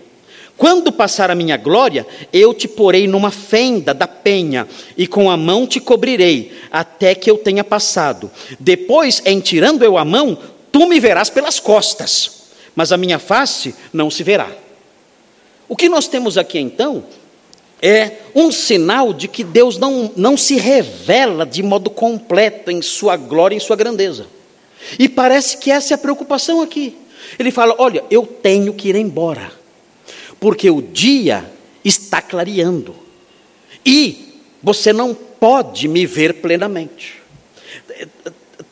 Quando passar a minha glória, eu te porei numa fenda da penha, e com a mão te cobrirei, até que eu tenha passado. Depois, em tirando eu a mão, tu me verás pelas costas, mas a minha face não se verá. O que nós temos aqui então é um sinal de que Deus não, não se revela de modo completo em sua glória, em sua grandeza. E parece que essa é a preocupação aqui. Ele fala: Olha, eu tenho que ir embora porque o dia está clareando. E você não pode me ver plenamente.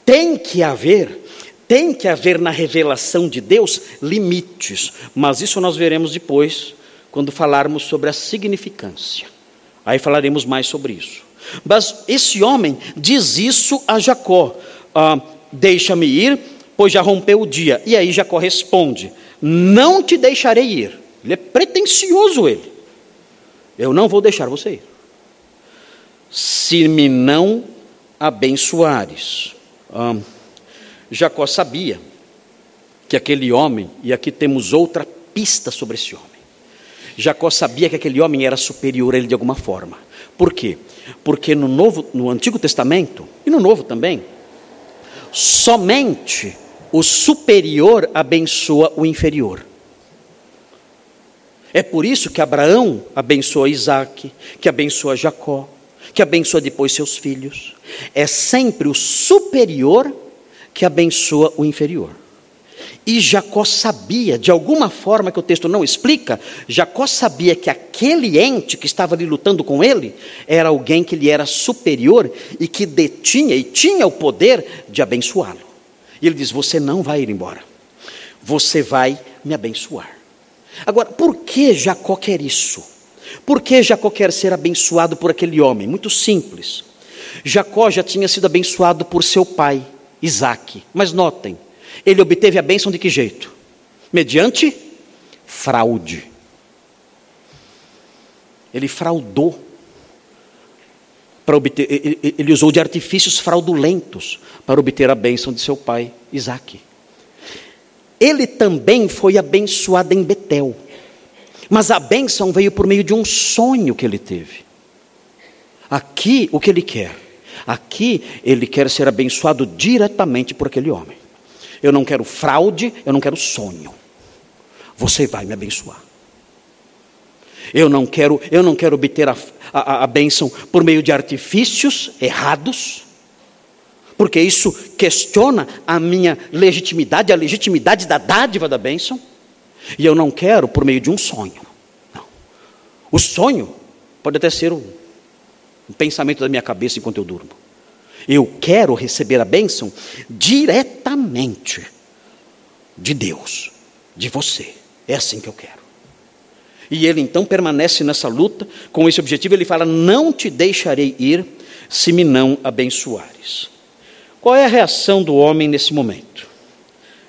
Tem que haver, tem que haver na revelação de Deus limites, mas isso nós veremos depois, quando falarmos sobre a significância. Aí falaremos mais sobre isso. Mas esse homem diz isso a Jacó: ah, Deixa-me ir, pois já rompeu o dia. E aí Jacó responde: Não te deixarei ir. Ele é pretensioso, ele. Eu não vou deixar você ir. Se me não abençoares. Ah, Jacó sabia que aquele homem, e aqui temos outra pista sobre esse homem. Jacó sabia que aquele homem era superior a ele de alguma forma. Por quê? Porque no Novo, no Antigo Testamento e no Novo também, somente o superior abençoa o inferior. É por isso que Abraão abençoa Isaac, que abençoa Jacó, que abençoa depois seus filhos. É sempre o superior que abençoa o inferior. E Jacó sabia, de alguma forma que o texto não explica, Jacó sabia que aquele ente que estava ali lutando com ele era alguém que lhe era superior e que detinha e tinha o poder de abençoá-lo. E ele diz: Você não vai ir embora, você vai me abençoar. Agora, por que Jacó quer isso? Por que Jacó quer ser abençoado por aquele homem? Muito simples. Jacó já tinha sido abençoado por seu pai, Isaac. Mas notem, ele obteve a bênção de que jeito? Mediante fraude. Ele fraudou. Para obter, ele usou de artifícios fraudulentos para obter a bênção de seu pai, Isaac. Ele também foi abençoado em Betel. Mas a bênção veio por meio de um sonho que ele teve. Aqui, o que ele quer? Aqui, ele quer ser abençoado diretamente por aquele homem. Eu não quero fraude, eu não quero sonho. Você vai me abençoar. Eu não quero, eu não quero obter a, a, a bênção por meio de artifícios errados, porque isso questiona a minha legitimidade, a legitimidade da dádiva da bênção. E eu não quero por meio de um sonho. Não. O sonho pode até ser um, um pensamento da minha cabeça enquanto eu durmo. Eu quero receber a bênção diretamente de Deus, de você. É assim que eu quero. E ele então permanece nessa luta com esse objetivo. Ele fala: Não te deixarei ir se me não abençoares. Qual é a reação do homem nesse momento?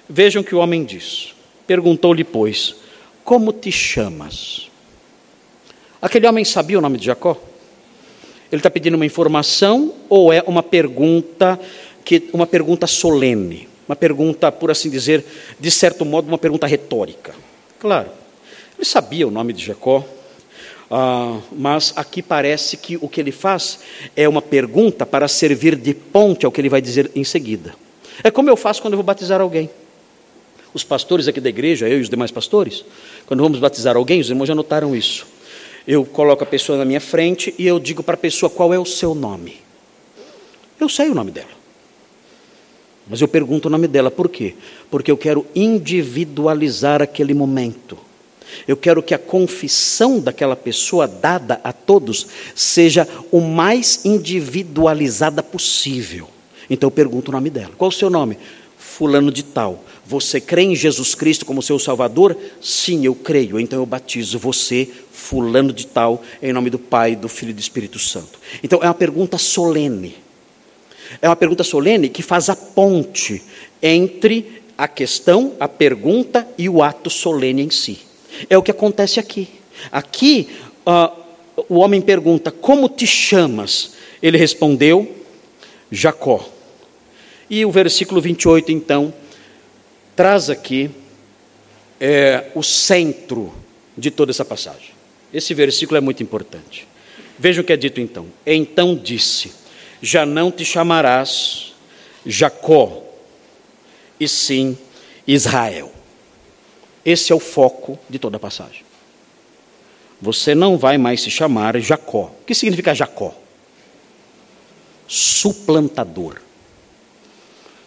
Vejam o que o homem diz. Perguntou-lhe, pois, como te chamas? Aquele homem sabia o nome de Jacó? Ele está pedindo uma informação ou é uma pergunta que uma pergunta solene, uma pergunta, por assim dizer, de certo modo, uma pergunta retórica? Claro, ele sabia o nome de Jacó, ah, mas aqui parece que o que ele faz é uma pergunta para servir de ponte ao que ele vai dizer em seguida. É como eu faço quando eu vou batizar alguém. Os pastores aqui da igreja, eu e os demais pastores, quando vamos batizar alguém, os irmãos já notaram isso. Eu coloco a pessoa na minha frente e eu digo para a pessoa qual é o seu nome. Eu sei o nome dela. Mas eu pergunto o nome dela, por quê? Porque eu quero individualizar aquele momento. Eu quero que a confissão daquela pessoa dada a todos seja o mais individualizada possível. Então eu pergunto o nome dela. Qual o seu nome? Fulano de Tal. Você crê em Jesus Cristo como seu Salvador? Sim, eu creio. Então eu batizo você fulano de tal, em nome do Pai, do Filho e do Espírito Santo. Então é uma pergunta solene. É uma pergunta solene que faz a ponte entre a questão, a pergunta e o ato solene em si. É o que acontece aqui. Aqui, uh, o homem pergunta: Como te chamas? Ele respondeu: Jacó. E o versículo 28, então, traz aqui é, o centro de toda essa passagem. Esse versículo é muito importante. Veja o que é dito então. Então disse: Já não te chamarás Jacó, e sim Israel. Esse é o foco de toda a passagem. Você não vai mais se chamar Jacó. O que significa Jacó? Suplantador.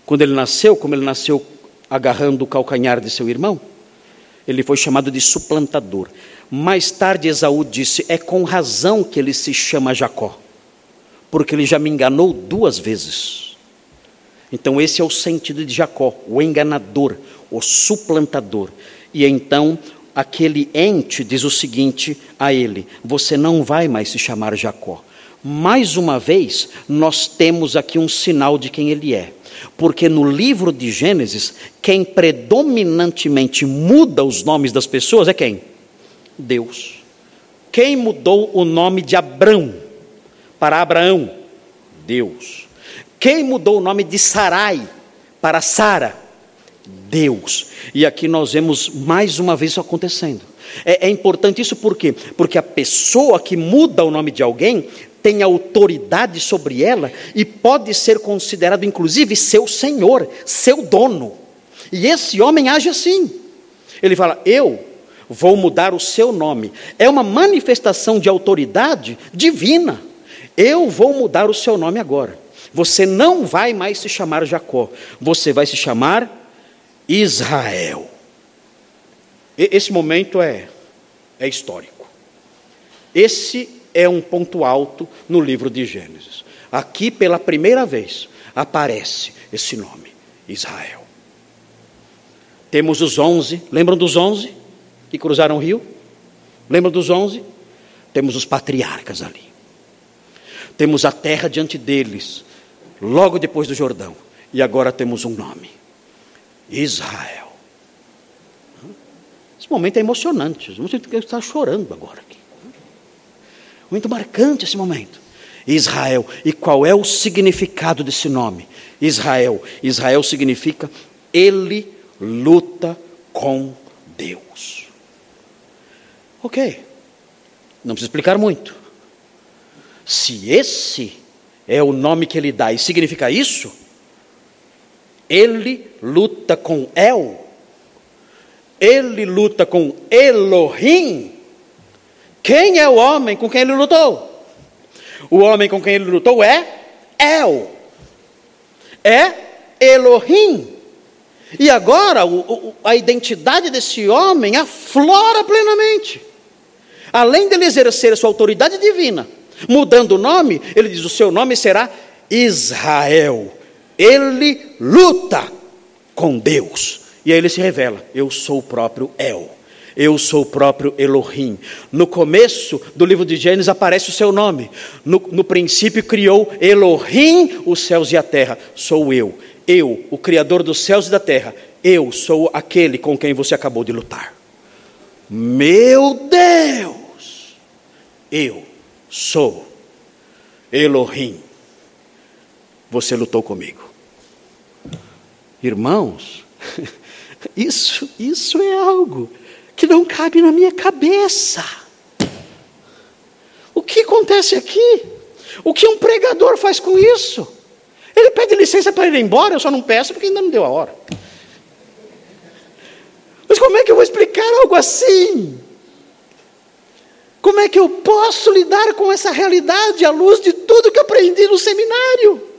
Quando ele nasceu, como ele nasceu agarrando o calcanhar de seu irmão, ele foi chamado de suplantador. Mais tarde Esaú disse: É com razão que ele se chama Jacó, porque ele já me enganou duas vezes. Então, esse é o sentido de Jacó, o enganador, o suplantador. E então, aquele ente diz o seguinte a ele: Você não vai mais se chamar Jacó. Mais uma vez, nós temos aqui um sinal de quem ele é. Porque no livro de Gênesis, quem predominantemente muda os nomes das pessoas é quem? Deus. Quem mudou o nome de Abrão para Abraão? Deus. Quem mudou o nome de Sarai para Sara? Deus. E aqui nós vemos mais uma vez isso acontecendo. É, é, importante isso por quê? Porque a pessoa que muda o nome de alguém tem autoridade sobre ela e pode ser considerado, inclusive, seu senhor, seu dono. E esse homem age assim. Ele fala: Eu vou mudar o seu nome. É uma manifestação de autoridade divina. Eu vou mudar o seu nome agora. Você não vai mais se chamar Jacó, você vai se chamar Israel. Esse momento é, é histórico. Esse é um ponto alto no livro de Gênesis. Aqui, pela primeira vez, aparece esse nome, Israel. Temos os onze, lembram dos onze que cruzaram o rio? Lembram dos onze? Temos os patriarcas ali. Temos a terra diante deles, logo depois do Jordão. E agora temos um nome: Israel. Esse momento é emocionante. Você está chorando agora aqui. Muito marcante esse momento. Israel. E qual é o significado desse nome? Israel. Israel significa ele luta com Deus. Ok. Não precisa explicar muito. Se esse é o nome que ele dá e significa isso, ele luta com El, ele luta com Elohim, quem é o homem com quem ele lutou? O homem com quem ele lutou é El. É Elohim. E agora o, o, a identidade desse homem aflora plenamente. Além dele exercer a sua autoridade divina, mudando o nome, ele diz: o seu nome será Israel. Ele luta com Deus. E aí ele se revela: eu sou o próprio El. Eu sou o próprio Elohim. No começo do livro de Gênesis aparece o seu nome. No, no, princípio criou Elohim os céus e a terra. Sou eu. Eu, o Criador dos céus e da terra. Eu sou aquele com quem você acabou de lutar. Meu Deus! Eu sou Elohim. Você lutou comigo. Irmãos, isso, isso é algo que não cabe na minha cabeça. O que acontece aqui? O que um pregador faz com isso? Ele pede licença para ir embora, eu só não peço porque ainda não deu a hora. Mas como é que eu vou explicar algo assim? Como é que eu posso lidar com essa realidade à luz de tudo que aprendi no seminário?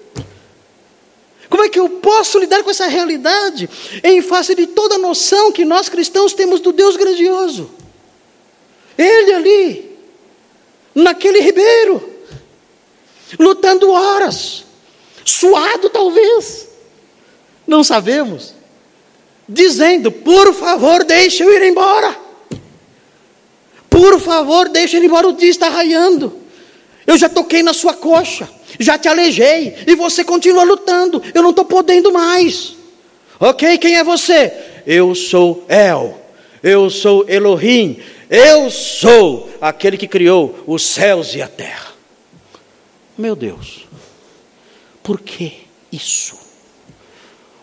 Como é que eu posso lidar com essa realidade em face de toda a noção que nós cristãos temos do Deus grandioso? Ele ali, naquele ribeiro, lutando horas, suado talvez, não sabemos, dizendo: por favor, deixe eu ir embora. Por favor, deixe ir embora, o dia está raiando. Eu já toquei na sua coxa já te alejei e você continua lutando. Eu não estou podendo mais. Ok, quem é você? Eu sou El, eu sou Elohim, eu sou aquele que criou os céus e a terra. Meu Deus, por que isso?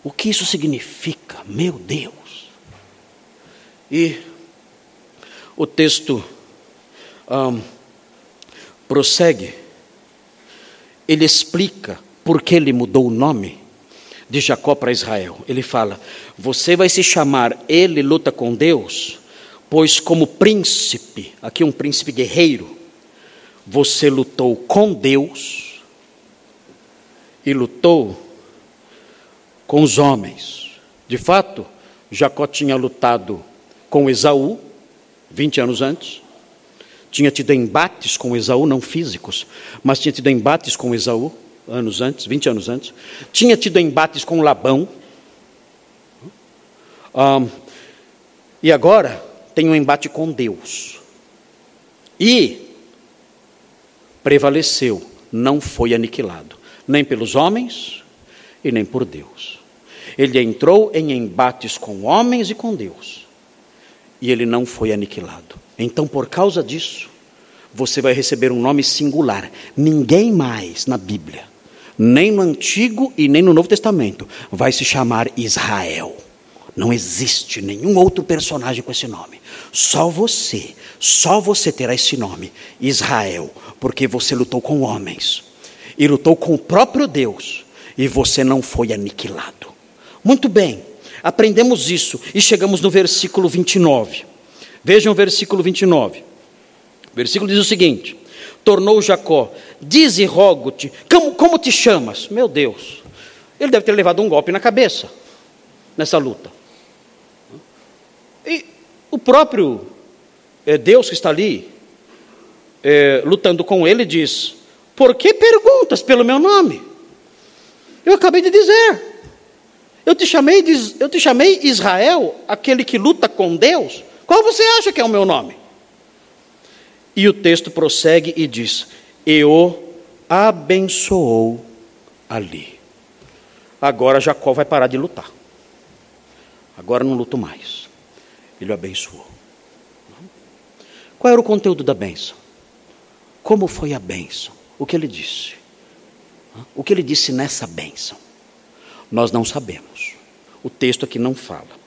O que isso significa? Meu Deus. E o texto um, prossegue ele explica por que ele mudou o nome de Jacó para Israel. Ele fala: Você vai se chamar Ele luta com Deus, pois, como príncipe, aqui um príncipe guerreiro, você lutou com Deus e lutou com os homens. De fato, Jacó tinha lutado com Esaú, 20 anos antes, tinha tido embates com Esaú, não físicos, mas tinha tido embates com Esaú, anos antes, 20 anos antes, tinha tido embates com Labão, um, e agora tem um embate com Deus. E prevaleceu, não foi aniquilado, nem pelos homens e nem por Deus. Ele entrou em embates com homens e com Deus, e ele não foi aniquilado. Então, por causa disso, você vai receber um nome singular. Ninguém mais na Bíblia, nem no Antigo e nem no Novo Testamento, vai se chamar Israel. Não existe nenhum outro personagem com esse nome. Só você, só você terá esse nome, Israel, porque você lutou com homens e lutou com o próprio Deus e você não foi aniquilado. Muito bem, aprendemos isso e chegamos no versículo 29. Vejam o versículo 29. O versículo diz o seguinte: Tornou Jacó, diz e rogo-te, como, como te chamas? Meu Deus, ele deve ter levado um golpe na cabeça nessa luta. E o próprio é, Deus que está ali, é, lutando com ele, diz: Por que perguntas pelo meu nome? Eu acabei de dizer. Eu te chamei, eu te chamei Israel, aquele que luta com Deus. Qual você acha que é o meu nome? E o texto prossegue e diz: E o abençoou ali. Agora Jacó vai parar de lutar. Agora não luto mais. Ele o abençoou. Qual era o conteúdo da bênção? Como foi a bênção? O que ele disse? O que ele disse nessa bênção? Nós não sabemos. O texto aqui não fala.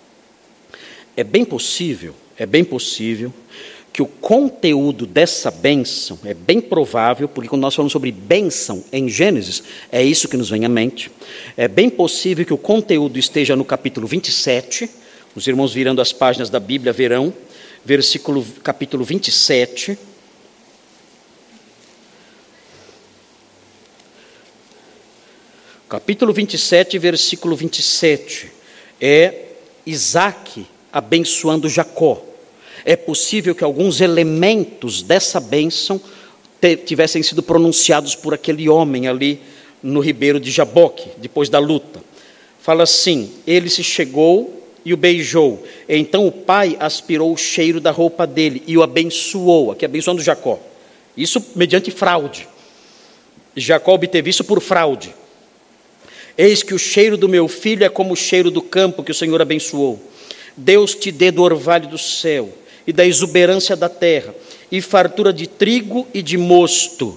É bem possível, é bem possível que o conteúdo dessa bênção é bem provável, porque quando nós falamos sobre bênção em Gênesis, é isso que nos vem à mente. É bem possível que o conteúdo esteja no capítulo 27. Os irmãos virando as páginas da Bíblia verão, versículo capítulo 27. Capítulo 27, versículo 27. É Isaac abençoando Jacó é possível que alguns elementos dessa bênção tivessem sido pronunciados por aquele homem ali no ribeiro de Jaboque, depois da luta. Fala assim: ele se chegou e o beijou. Então o pai aspirou o cheiro da roupa dele e o abençoou, aqui abençoando Jacó. Isso mediante fraude. Jacó obteve isso por fraude. Eis que o cheiro do meu filho é como o cheiro do campo que o Senhor abençoou. Deus te dê do orvalho do céu e da exuberância da terra, e fartura de trigo e de mosto.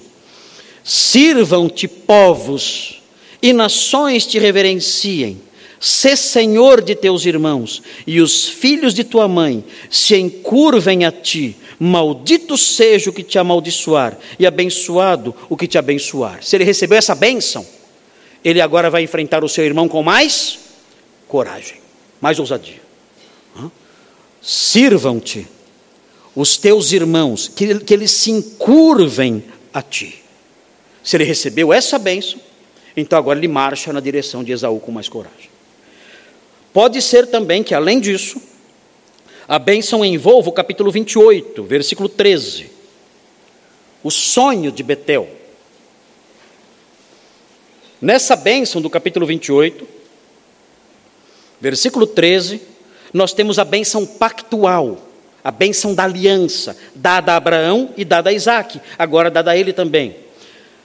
Sirvam-te povos, e nações te reverenciem. Sê senhor de teus irmãos, e os filhos de tua mãe se encurvem a ti. Maldito seja o que te amaldiçoar, e abençoado o que te abençoar. Se ele recebeu essa bênção, ele agora vai enfrentar o seu irmão com mais coragem, mais ousadia. Sirvam-te os teus irmãos, que, que eles se encurvem a ti. Se ele recebeu essa bênção, então agora ele marcha na direção de Esaú com mais coragem. Pode ser também que, além disso, a bênção envolva o capítulo 28, versículo 13. O sonho de Betel. Nessa bênção do capítulo 28, versículo 13, nós temos a bênção pactual a bênção da aliança, dada a Abraão e dada a Isaac, agora dada a ele também.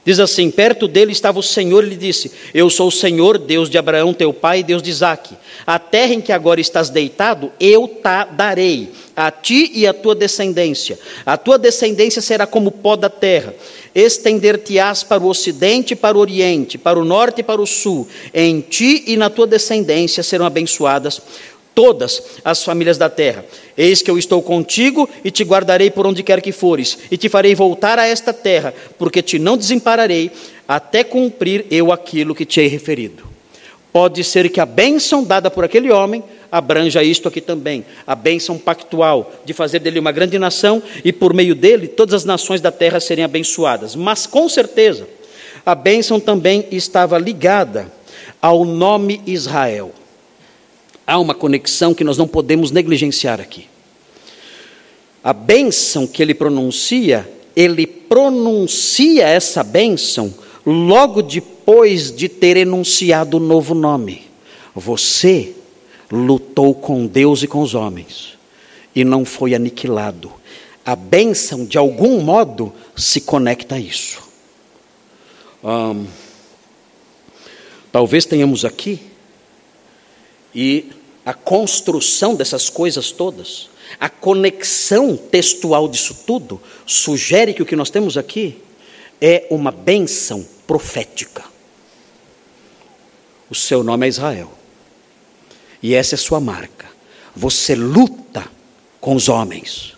Diz assim: perto dele estava o Senhor e lhe disse: Eu sou o Senhor, Deus de Abraão, teu pai, e Deus de Isaac. A terra em que agora estás deitado, eu te darei, a ti e à tua descendência. A tua descendência será como pó da terra. Estender-te-ás para o ocidente e para o oriente, para o norte e para o sul. Em ti e na tua descendência serão abençoadas todas as famílias da terra. Eis que eu estou contigo e te guardarei por onde quer que fores, e te farei voltar a esta terra, porque te não desampararei, até cumprir eu aquilo que te hei referido. Pode ser que a bênção dada por aquele homem abranja isto aqui também, a bênção pactual de fazer dele uma grande nação e por meio dele todas as nações da terra serem abençoadas. Mas com certeza, a bênção também estava ligada ao nome Israel há uma conexão que nós não podemos negligenciar aqui. a bênção que ele pronuncia, ele pronuncia essa bênção logo depois de ter enunciado o novo nome. Você lutou com Deus e com os homens e não foi aniquilado. A bênção, de algum modo, se conecta a isso. talvez tenhamos aqui, e a construção dessas coisas todas a conexão textual disso tudo sugere que o que nós temos aqui é uma bênção profética. O seu nome é Israel. E essa é sua marca. Você luta com os homens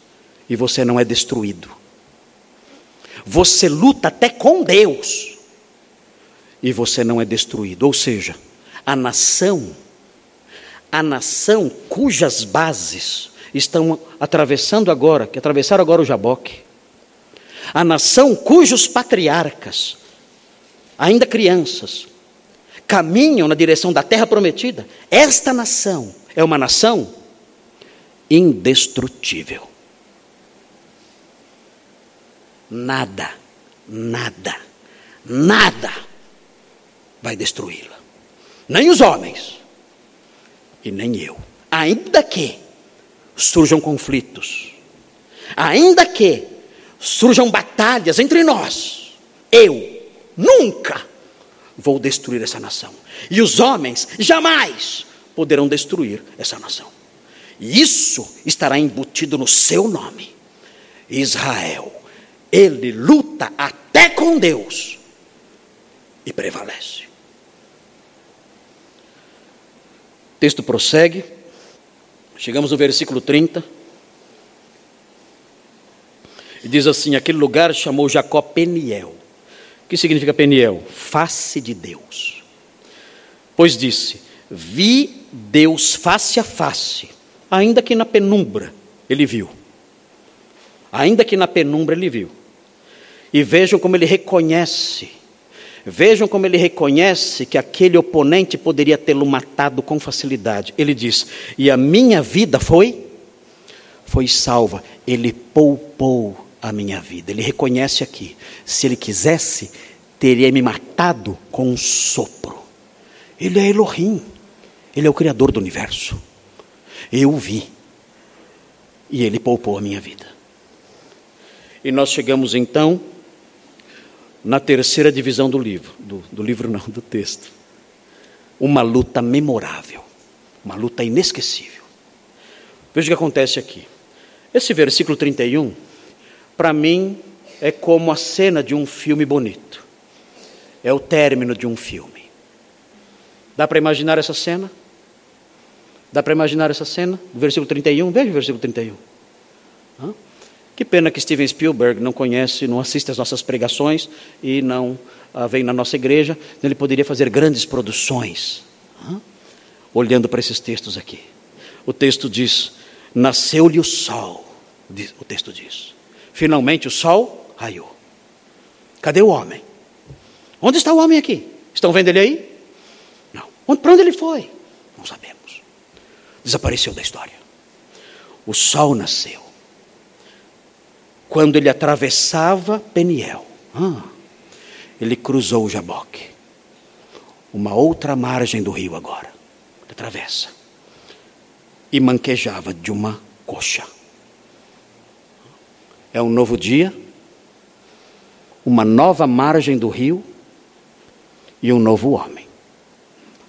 e você não é destruído. Você luta até com Deus e você não é destruído. Ou seja, a nação, a nação cujas bases estão atravessando agora, que atravessaram agora o Jaboque. A nação cujos patriarcas, ainda crianças, caminham na direção da terra prometida. Esta nação é uma nação indestrutível. Nada, nada, nada vai destruí-la. Nem os homens e nem eu. Ainda que surjam conflitos, ainda que surjam batalhas entre nós, eu nunca vou destruir essa nação. E os homens jamais poderão destruir essa nação. E isso estará embutido no seu nome. Israel, ele luta até com Deus e prevalece. O texto prossegue. Chegamos no versículo 30. E diz assim: aquele lugar chamou Jacó Peniel. O que significa Peniel? Face de Deus. Pois disse: Vi Deus face a face, ainda que na penumbra ele viu. Ainda que na penumbra ele viu. E vejam como ele reconhece Vejam como ele reconhece que aquele oponente poderia tê-lo matado com facilidade. Ele diz: "E a minha vida foi foi salva. Ele poupou a minha vida". Ele reconhece aqui: se ele quisesse, teria me matado com um sopro. Ele é Elohim. Ele é o criador do universo. Eu o vi. E ele poupou a minha vida. E nós chegamos então na terceira divisão do livro, do, do livro não, do texto. Uma luta memorável, uma luta inesquecível. Veja o que acontece aqui. Esse versículo 31, para mim, é como a cena de um filme bonito. É o término de um filme. Dá para imaginar essa cena? Dá para imaginar essa cena? Versículo 31, veja o versículo 31. Hã? Que pena que Steven Spielberg não conhece, não assiste às nossas pregações e não ah, vem na nossa igreja. Ele poderia fazer grandes produções, ah, olhando para esses textos aqui. O texto diz: Nasceu-lhe o sol. O texto diz: Finalmente o sol raiou. Cadê o homem? Onde está o homem aqui? Estão vendo ele aí? Não. Para onde ele foi? Não sabemos. Desapareceu da história. O sol nasceu quando ele atravessava Peniel, ah, ele cruzou o Jaboque, uma outra margem do rio agora, atravessa, e manquejava de uma coxa. É um novo dia, uma nova margem do rio e um novo homem,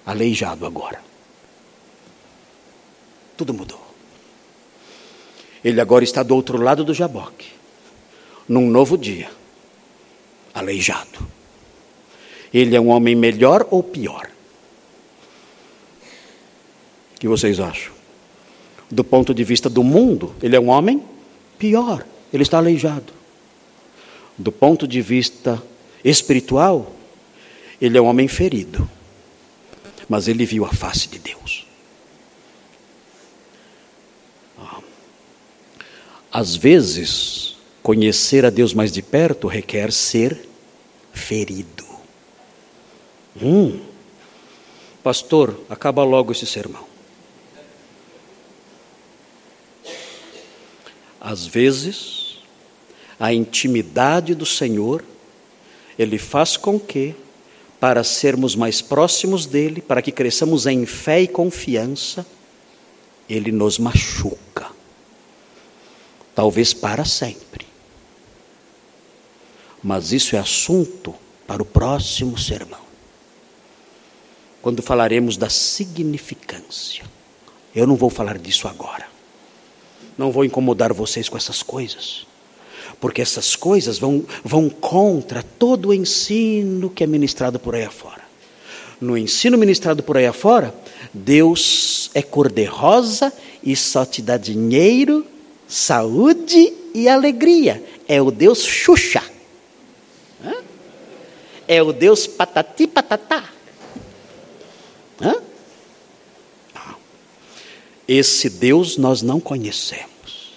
aleijado agora. Tudo mudou. Ele agora está do outro lado do Jaboque num novo dia, aleijado. Ele é um homem melhor ou pior? O que vocês acham? Do ponto de vista do mundo, ele é um homem pior, ele está aleijado. Do ponto de vista espiritual, ele é um homem ferido, mas ele viu a face de Deus. Ah. Às vezes, Conhecer a Deus mais de perto requer ser ferido. Hum, pastor, acaba logo esse sermão. Às vezes, a intimidade do Senhor, Ele faz com que, para sermos mais próximos dEle, para que cresçamos em fé e confiança, Ele nos machuca. Talvez para sempre. Mas isso é assunto para o próximo sermão. Quando falaremos da significância. Eu não vou falar disso agora. Não vou incomodar vocês com essas coisas. Porque essas coisas vão, vão contra todo o ensino que é ministrado por aí afora. No ensino ministrado por aí afora, Deus é cor-de-rosa e só te dá dinheiro, saúde e alegria. É o Deus Xuxa. É o Deus patati patatá. Hã? Esse Deus nós não conhecemos.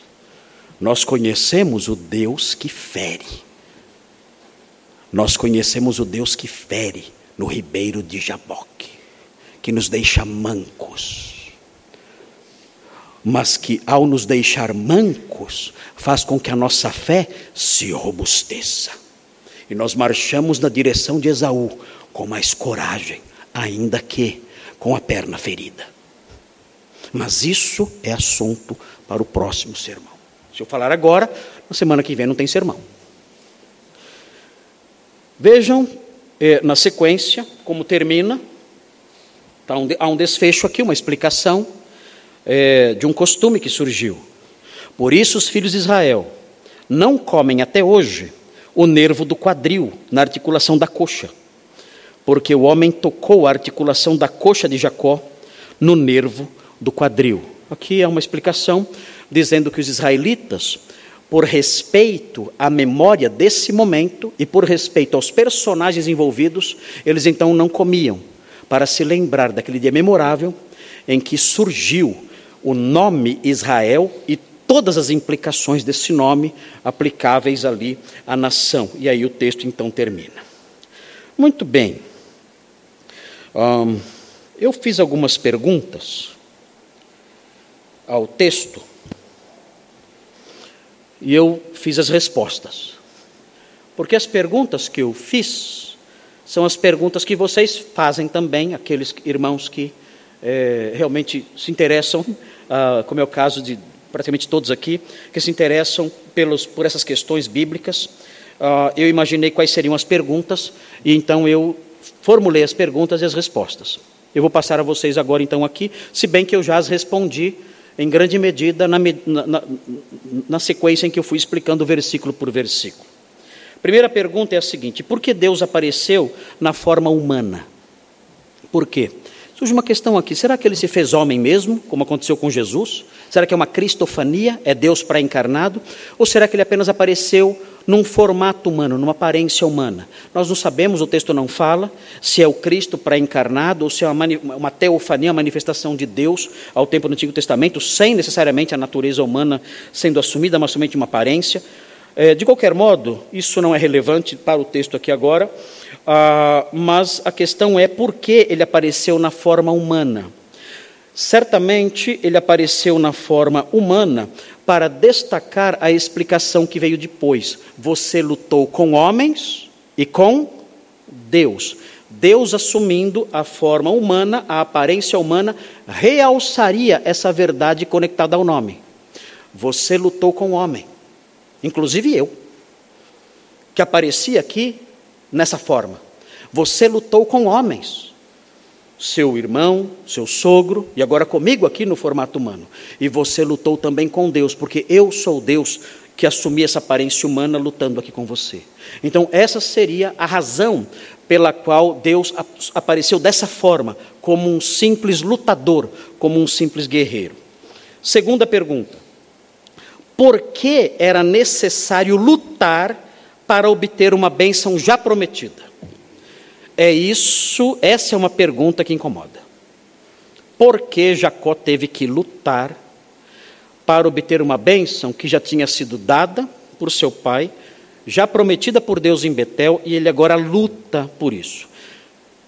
Nós conhecemos o Deus que fere. Nós conhecemos o Deus que fere no ribeiro de Jaboque, que nos deixa mancos. Mas que ao nos deixar mancos, faz com que a nossa fé se robusteça. E nós marchamos na direção de Esaú com mais coragem, ainda que com a perna ferida. Mas isso é assunto para o próximo sermão. Se eu falar agora, na semana que vem não tem sermão. Vejam eh, na sequência como termina. Tá um, há um desfecho aqui, uma explicação eh, de um costume que surgiu. Por isso os filhos de Israel não comem até hoje o nervo do quadril na articulação da coxa, porque o homem tocou a articulação da coxa de Jacó no nervo do quadril. Aqui é uma explicação dizendo que os israelitas, por respeito à memória desse momento e por respeito aos personagens envolvidos, eles então não comiam, para se lembrar daquele dia memorável em que surgiu o nome Israel e todas as implicações desse nome aplicáveis ali à nação. E aí o texto então termina. Muito bem. Eu fiz algumas perguntas ao texto e eu fiz as respostas. Porque as perguntas que eu fiz são as perguntas que vocês fazem também, aqueles irmãos que é, realmente se interessam, ah, como é o caso de praticamente todos aqui, que se interessam pelos, por essas questões bíblicas. Uh, eu imaginei quais seriam as perguntas e então eu formulei as perguntas e as respostas. Eu vou passar a vocês agora então aqui, se bem que eu já as respondi em grande medida na, na, na sequência em que eu fui explicando versículo por versículo. Primeira pergunta é a seguinte: por que Deus apareceu na forma humana? Por quê? Surge uma questão aqui: será que ele se fez homem mesmo, como aconteceu com Jesus? Será que é uma cristofania? É Deus pré-encarnado? Ou será que ele apenas apareceu num formato humano, numa aparência humana? Nós não sabemos, o texto não fala, se é o Cristo pré-encarnado ou se é uma, uma teofania, uma manifestação de Deus ao tempo do Antigo Testamento, sem necessariamente a natureza humana sendo assumida, mas somente uma aparência. É, de qualquer modo, isso não é relevante para o texto aqui agora. Ah, mas a questão é por que ele apareceu na forma humana. Certamente ele apareceu na forma humana para destacar a explicação que veio depois. Você lutou com homens e com Deus. Deus assumindo a forma humana, a aparência humana, realçaria essa verdade conectada ao nome. Você lutou com homem, inclusive eu, que aparecia aqui nessa forma. Você lutou com homens, seu irmão, seu sogro, e agora comigo aqui no formato humano. E você lutou também com Deus, porque eu sou Deus que assumi essa aparência humana lutando aqui com você. Então, essa seria a razão pela qual Deus apareceu dessa forma, como um simples lutador, como um simples guerreiro. Segunda pergunta: por que era necessário lutar para obter uma bênção já prometida? É isso, essa é uma pergunta que incomoda. Por que Jacó teve que lutar para obter uma bênção que já tinha sido dada por seu pai, já prometida por Deus em Betel, e ele agora luta por isso?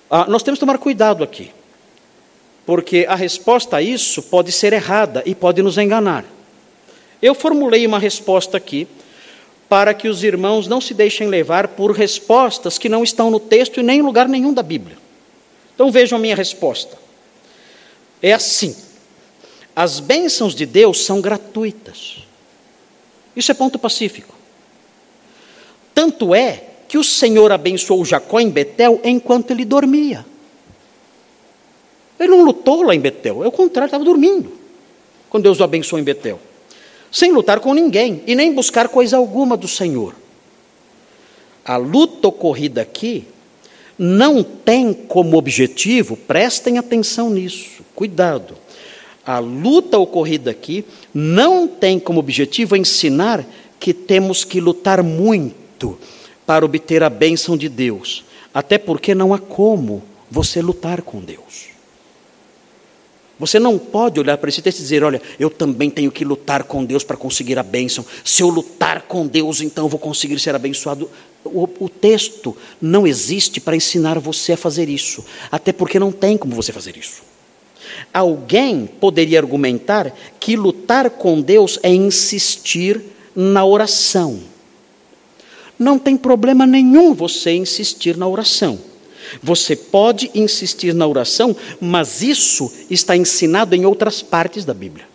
Ah, nós temos que tomar cuidado aqui, porque a resposta a isso pode ser errada e pode nos enganar. Eu formulei uma resposta aqui para que os irmãos não se deixem levar por respostas que não estão no texto e nem em lugar nenhum da Bíblia. Então vejam a minha resposta. É assim: as bênçãos de Deus são gratuitas. Isso é ponto pacífico. Tanto é que o Senhor abençoou Jacó em Betel enquanto ele dormia. Ele não lutou lá em Betel, é o contrário, estava dormindo. Quando Deus o abençoou em Betel sem lutar com ninguém e nem buscar coisa alguma do Senhor. A luta ocorrida aqui não tem como objetivo, prestem atenção nisso, cuidado. A luta ocorrida aqui não tem como objetivo ensinar que temos que lutar muito para obter a bênção de Deus, até porque não há como você lutar com Deus. Você não pode olhar para esse texto e dizer: olha, eu também tenho que lutar com Deus para conseguir a bênção. Se eu lutar com Deus, então vou conseguir ser abençoado. O, o, texto não existe para ensinar você a fazer isso, até porque não tem como você fazer isso. Alguém poderia argumentar que lutar com Deus é insistir na oração. Não tem problema nenhum você insistir na oração. Você pode insistir na oração, mas isso está ensinado em outras partes da Bíblia,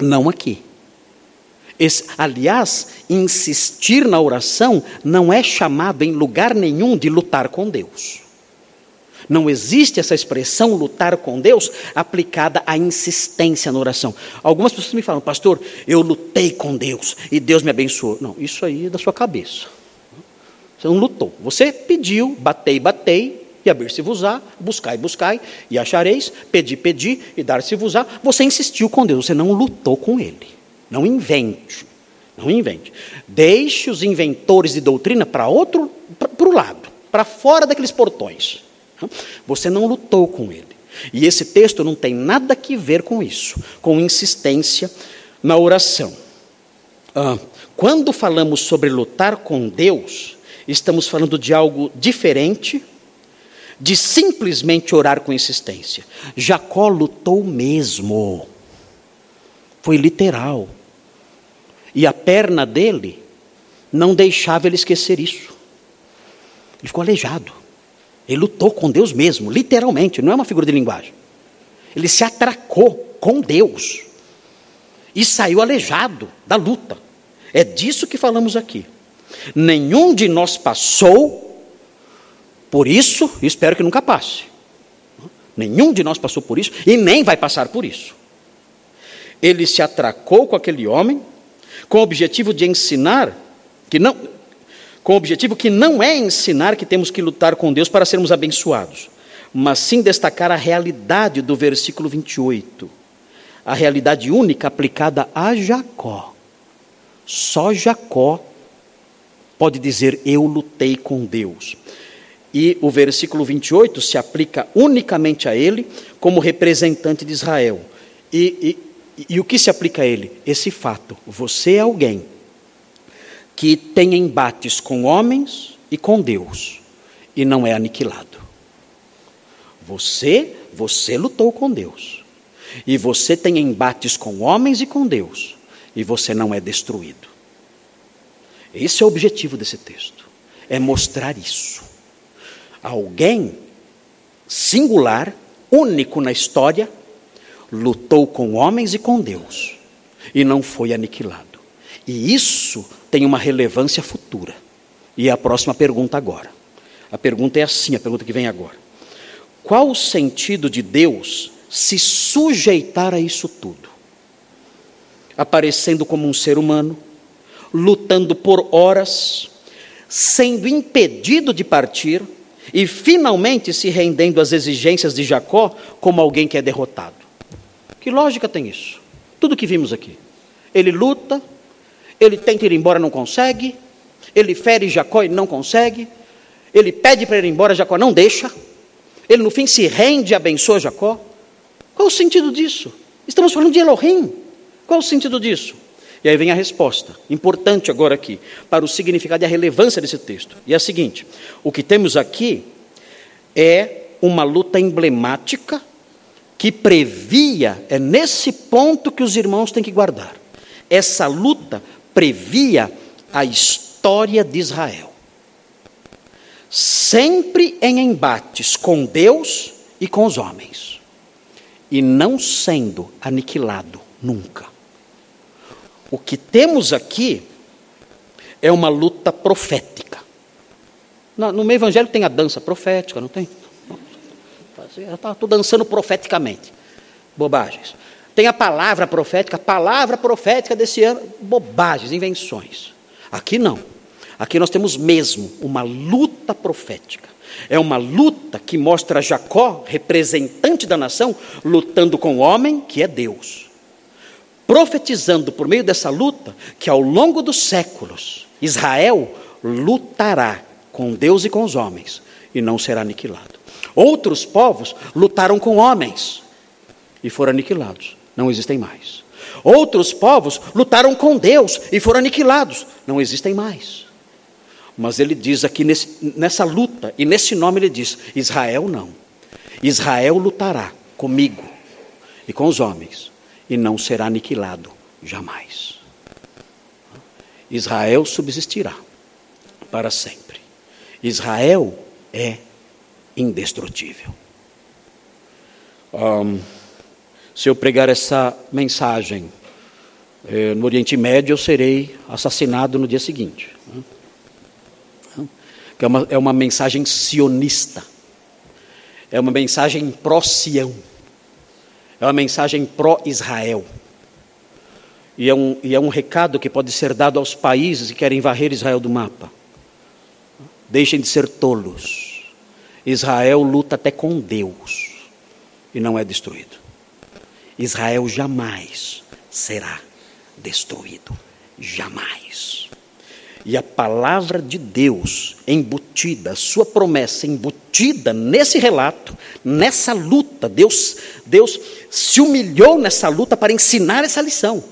não aqui. Esse, aliás, insistir na oração não é chamado em lugar nenhum de lutar com Deus. Não existe essa expressão lutar com Deus aplicada à insistência na oração. Algumas pessoas me falam, pastor, eu lutei com Deus e Deus me abençoou. Não, isso aí é da sua cabeça. Você não lutou. Você pediu, batei, batei, e abrir-se-vos-á, buscai, buscai, e achareis, pedi, pedi, e dar-se-vos-á. Você insistiu com Deus, você não lutou com Ele. Não invente. Não invente. Deixe os inventores de doutrina para outro, para o lado, para fora daqueles portões. Você não lutou com Ele. E esse texto não tem nada que ver com isso, com insistência na oração. Ah, quando falamos sobre lutar com Deus, estamos falando de algo diferente de simplesmente orar com insistência. Jacó lutou mesmo. Foi literal. E a perna dele não deixava ele esquecer isso. Ele ficou aleijado. Ele lutou com Deus mesmo, literalmente, não é uma figura de linguagem. Ele se atracou com Deus e saiu aleijado da luta. É disso que falamos aqui. Nenhum de nós passou por isso, espero que nunca passe. Nenhum de nós passou por isso e nem vai passar por isso. Ele se atracou com aquele homem com o objetivo de ensinar que não com o objetivo que não é ensinar que temos que lutar com Deus para sermos abençoados, mas sim destacar a realidade do versículo 28. A realidade única aplicada a Jacó. Só Jacó pode dizer: Eu lutei com Deus. E o versículo 28 se aplica unicamente a ele, como representante de Israel. E, e, e o que se aplica a ele? Esse fato: você é alguém que tem embates com homens e com Deus, e não é aniquilado. Você, você lutou com Deus. E você tem embates com homens e com Deus, e você não é destruído. Esse é o objetivo desse texto, é mostrar isso. Alguém singular, único na história, lutou com homens e com Deus e não foi aniquilado. E isso tem uma relevância futura. E é a próxima pergunta agora. A pergunta é assim, a pergunta que vem agora. Qual o sentido de Deus se sujeitar a isso tudo? Aparecendo como um ser humano, lutando por horas, sendo impedido de partir, e finalmente se rendendo às exigências de Jacó como alguém que é derrotado. Que lógica tem isso? Tudo que vimos aqui. Ele luta, ele tenta ir embora, não consegue, ele fere Jacó e não consegue, ele pede para ir embora, Jacó não deixa, ele no fim se rende e abençoa Jacó. Qual o sentido disso? Estamos falando de Elohim. Qual o sentido disso? E aí vem a resposta, importante agora aqui, para o significado e a relevância desse texto. E é a seguinte: o que temos aqui é uma luta emblemática que previa, é nesse ponto que os irmãos têm que guardar, essa luta previa a história de Israel. Sempre em embates com Deus e com os homens, e não sendo aniquilado nunca. O que temos aqui é uma luta profética. No meio evangélico tem a dança profética, não tem? Estou dançando profeticamente. Bobagens. Tem a palavra profética, a palavra profética desse ano, bobagens, invenções. Aqui não. Aqui nós temos mesmo uma luta profética. É uma luta que mostra Jacó, representante da nação, lutando com o homem que é Deus. Profetizando por meio dessa luta que ao longo dos séculos Israel lutará com Deus e com os homens e não será aniquilado. Outros povos lutaram com homens e foram aniquilados, não existem mais. Outros povos lutaram com Deus e foram aniquilados, não existem mais. Mas ele diz aqui nesse, nessa luta, e nesse nome ele diz: Israel não. Israel lutará comigo e com os homens, e não será aniquilado jamais. Israel subsistirá para sempre. Israel é indestrutível. Um, se eu pregar essa mensagem eh, no Oriente Médio, eu serei assassinado no dia seguinte. É uma, é uma mensagem sionista, é uma mensagem pró-Sião, é uma mensagem pró-Israel. E é, um, e é um recado que pode ser dado aos países que querem varrer Israel do mapa. Deixem de ser tolos. Israel luta até com Deus e não é destruído. Israel jamais será destruído. Jamais. E a palavra de Deus embutida, a sua promessa embutida nesse relato, nessa luta, Deus, Deus se humilhou nessa luta para ensinar essa lição.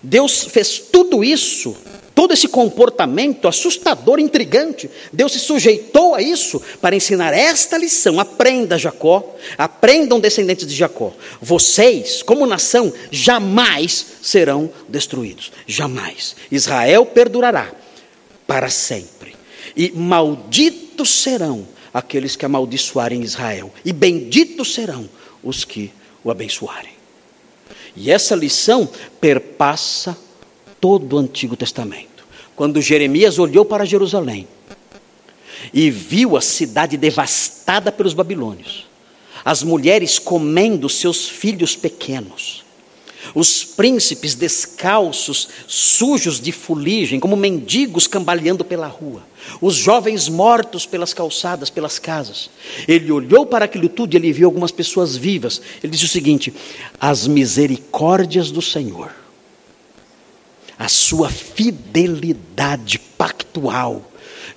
Deus fez tudo isso, todo esse comportamento assustador, intrigante. Deus se sujeitou a isso para ensinar esta lição. Aprenda, Jacó, aprendam descendentes de Jacó. Vocês, como nação, jamais serão destruídos. Jamais. Israel perdurará para sempre. E malditos serão aqueles que amaldiçoarem Israel, e benditos serão os que o abençoarem. E essa lição perpassa todo o Antigo Testamento. Quando Jeremias olhou para Jerusalém e viu a cidade devastada pelos babilônios, as mulheres comendo seus filhos pequenos, os príncipes descalços, sujos de fuligem, como mendigos cambaleando pela rua, os jovens mortos pelas calçadas, pelas casas. Ele olhou para aquilo tudo e ele viu algumas pessoas vivas. Ele disse o seguinte: as misericórdias do Senhor, a sua fidelidade pactual,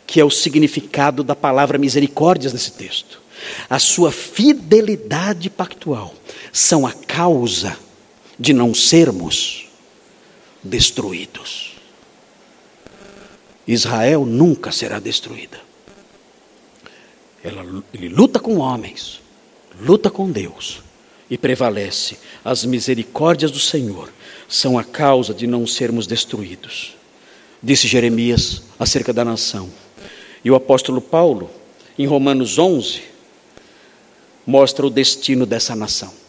que é o significado da palavra misericórdias nesse texto, a sua fidelidade pactual são a causa de não sermos destruídos. Israel nunca será destruída. Ela, ele luta com homens, luta com Deus e prevalece. As misericórdias do Senhor são a causa de não sermos destruídos. Disse Jeremias acerca da nação. E o apóstolo Paulo, em Romanos 11, mostra o destino dessa nação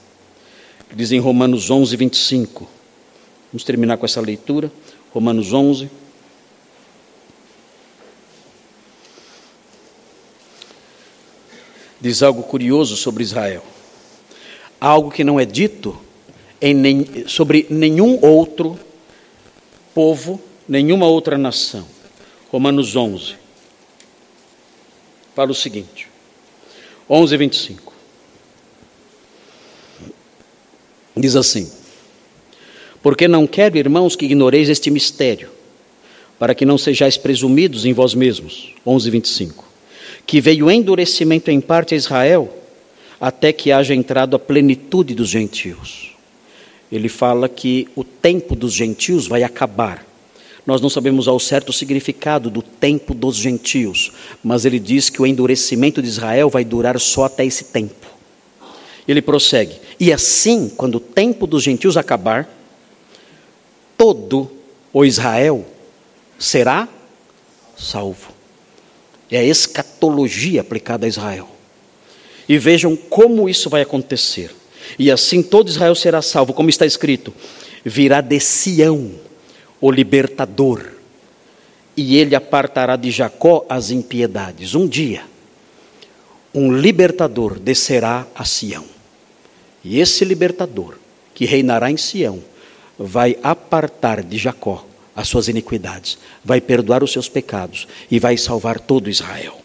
diz em Romanos 11, 25. Vamos terminar com essa leitura. Romanos 11. Diz algo curioso sobre Israel. Algo que não é dito nem, sobre nenhum outro povo, nenhuma outra nação. Romanos 11. Fala o seguinte: 11, 25. Diz assim: Porque não quero, irmãos, que ignoreis este mistério, para que não sejais presumidos em vós mesmos. 11, 25. Que veio endurecimento em parte a Israel, até que haja entrado a plenitude dos gentios. Ele fala que o tempo dos gentios vai acabar. Nós não sabemos ao certo o significado do tempo dos gentios, mas ele diz que o endurecimento de Israel vai durar só até esse tempo. Ele prossegue: E assim, quando o tempo dos gentios acabar, todo o Israel será salvo. É a escatologia aplicada a Israel. E vejam como isso vai acontecer. E assim todo Israel será salvo, como está escrito: virá de Sião o libertador, e ele apartará de Jacó as impiedades. Um dia, um libertador descerá a Sião. E esse libertador, que reinará em Sião, vai apartar de Jacó as suas iniquidades, vai perdoar os seus pecados e vai salvar todo Israel.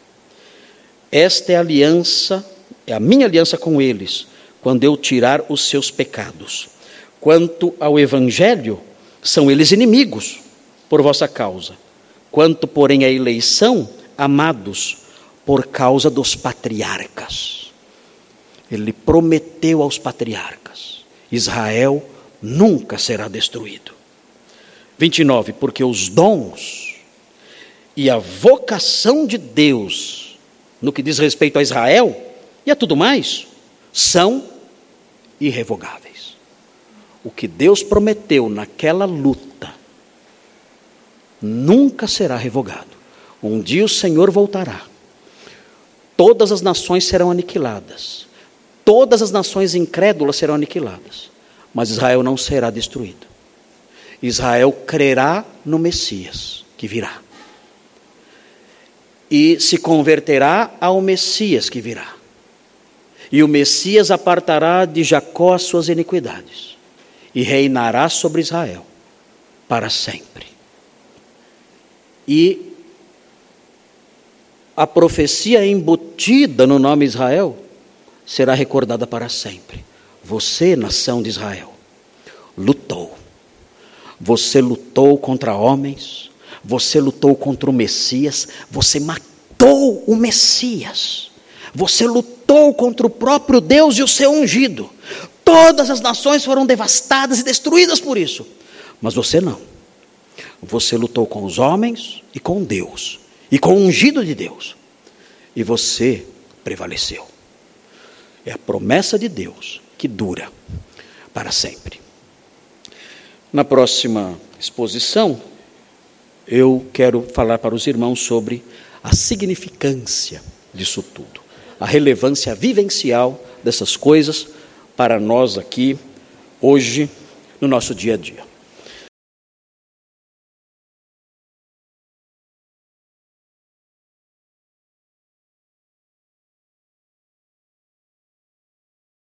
Esta é a aliança, é a minha aliança com eles, quando eu tirar os seus pecados. Quanto ao evangelho, são eles inimigos por vossa causa. Quanto, porém, à eleição, amados por causa dos patriarcas. Ele prometeu aos patriarcas: Israel nunca será destruído. 29, porque os dons e a vocação de Deus, no que diz respeito a Israel e a tudo mais, são irrevogáveis. O que Deus prometeu naquela luta nunca será revogado. Um dia o Senhor voltará. Todas as nações serão aniquiladas. Todas as nações incrédulas serão aniquiladas. Mas Israel não será destruído. Israel crerá no Messias que virá. E se converterá ao Messias que virá. E o Messias apartará de Jacó as suas iniquidades e reinará sobre Israel para sempre. E a profecia embutida no nome Israel será recordada para sempre. Você, nação de Israel, lutou você lutou contra homens, você lutou contra o Messias, você matou o Messias, você lutou contra o próprio Deus e o seu ungido. Todas as nações foram devastadas e destruídas por isso, mas você não. Você lutou com os homens e com Deus, e com o ungido de Deus, e você prevaleceu. É a promessa de Deus que dura para sempre. Na próxima exposição, eu quero falar para os irmãos sobre a significância disso tudo, a relevância vivencial dessas coisas para nós aqui, hoje, no nosso dia a dia.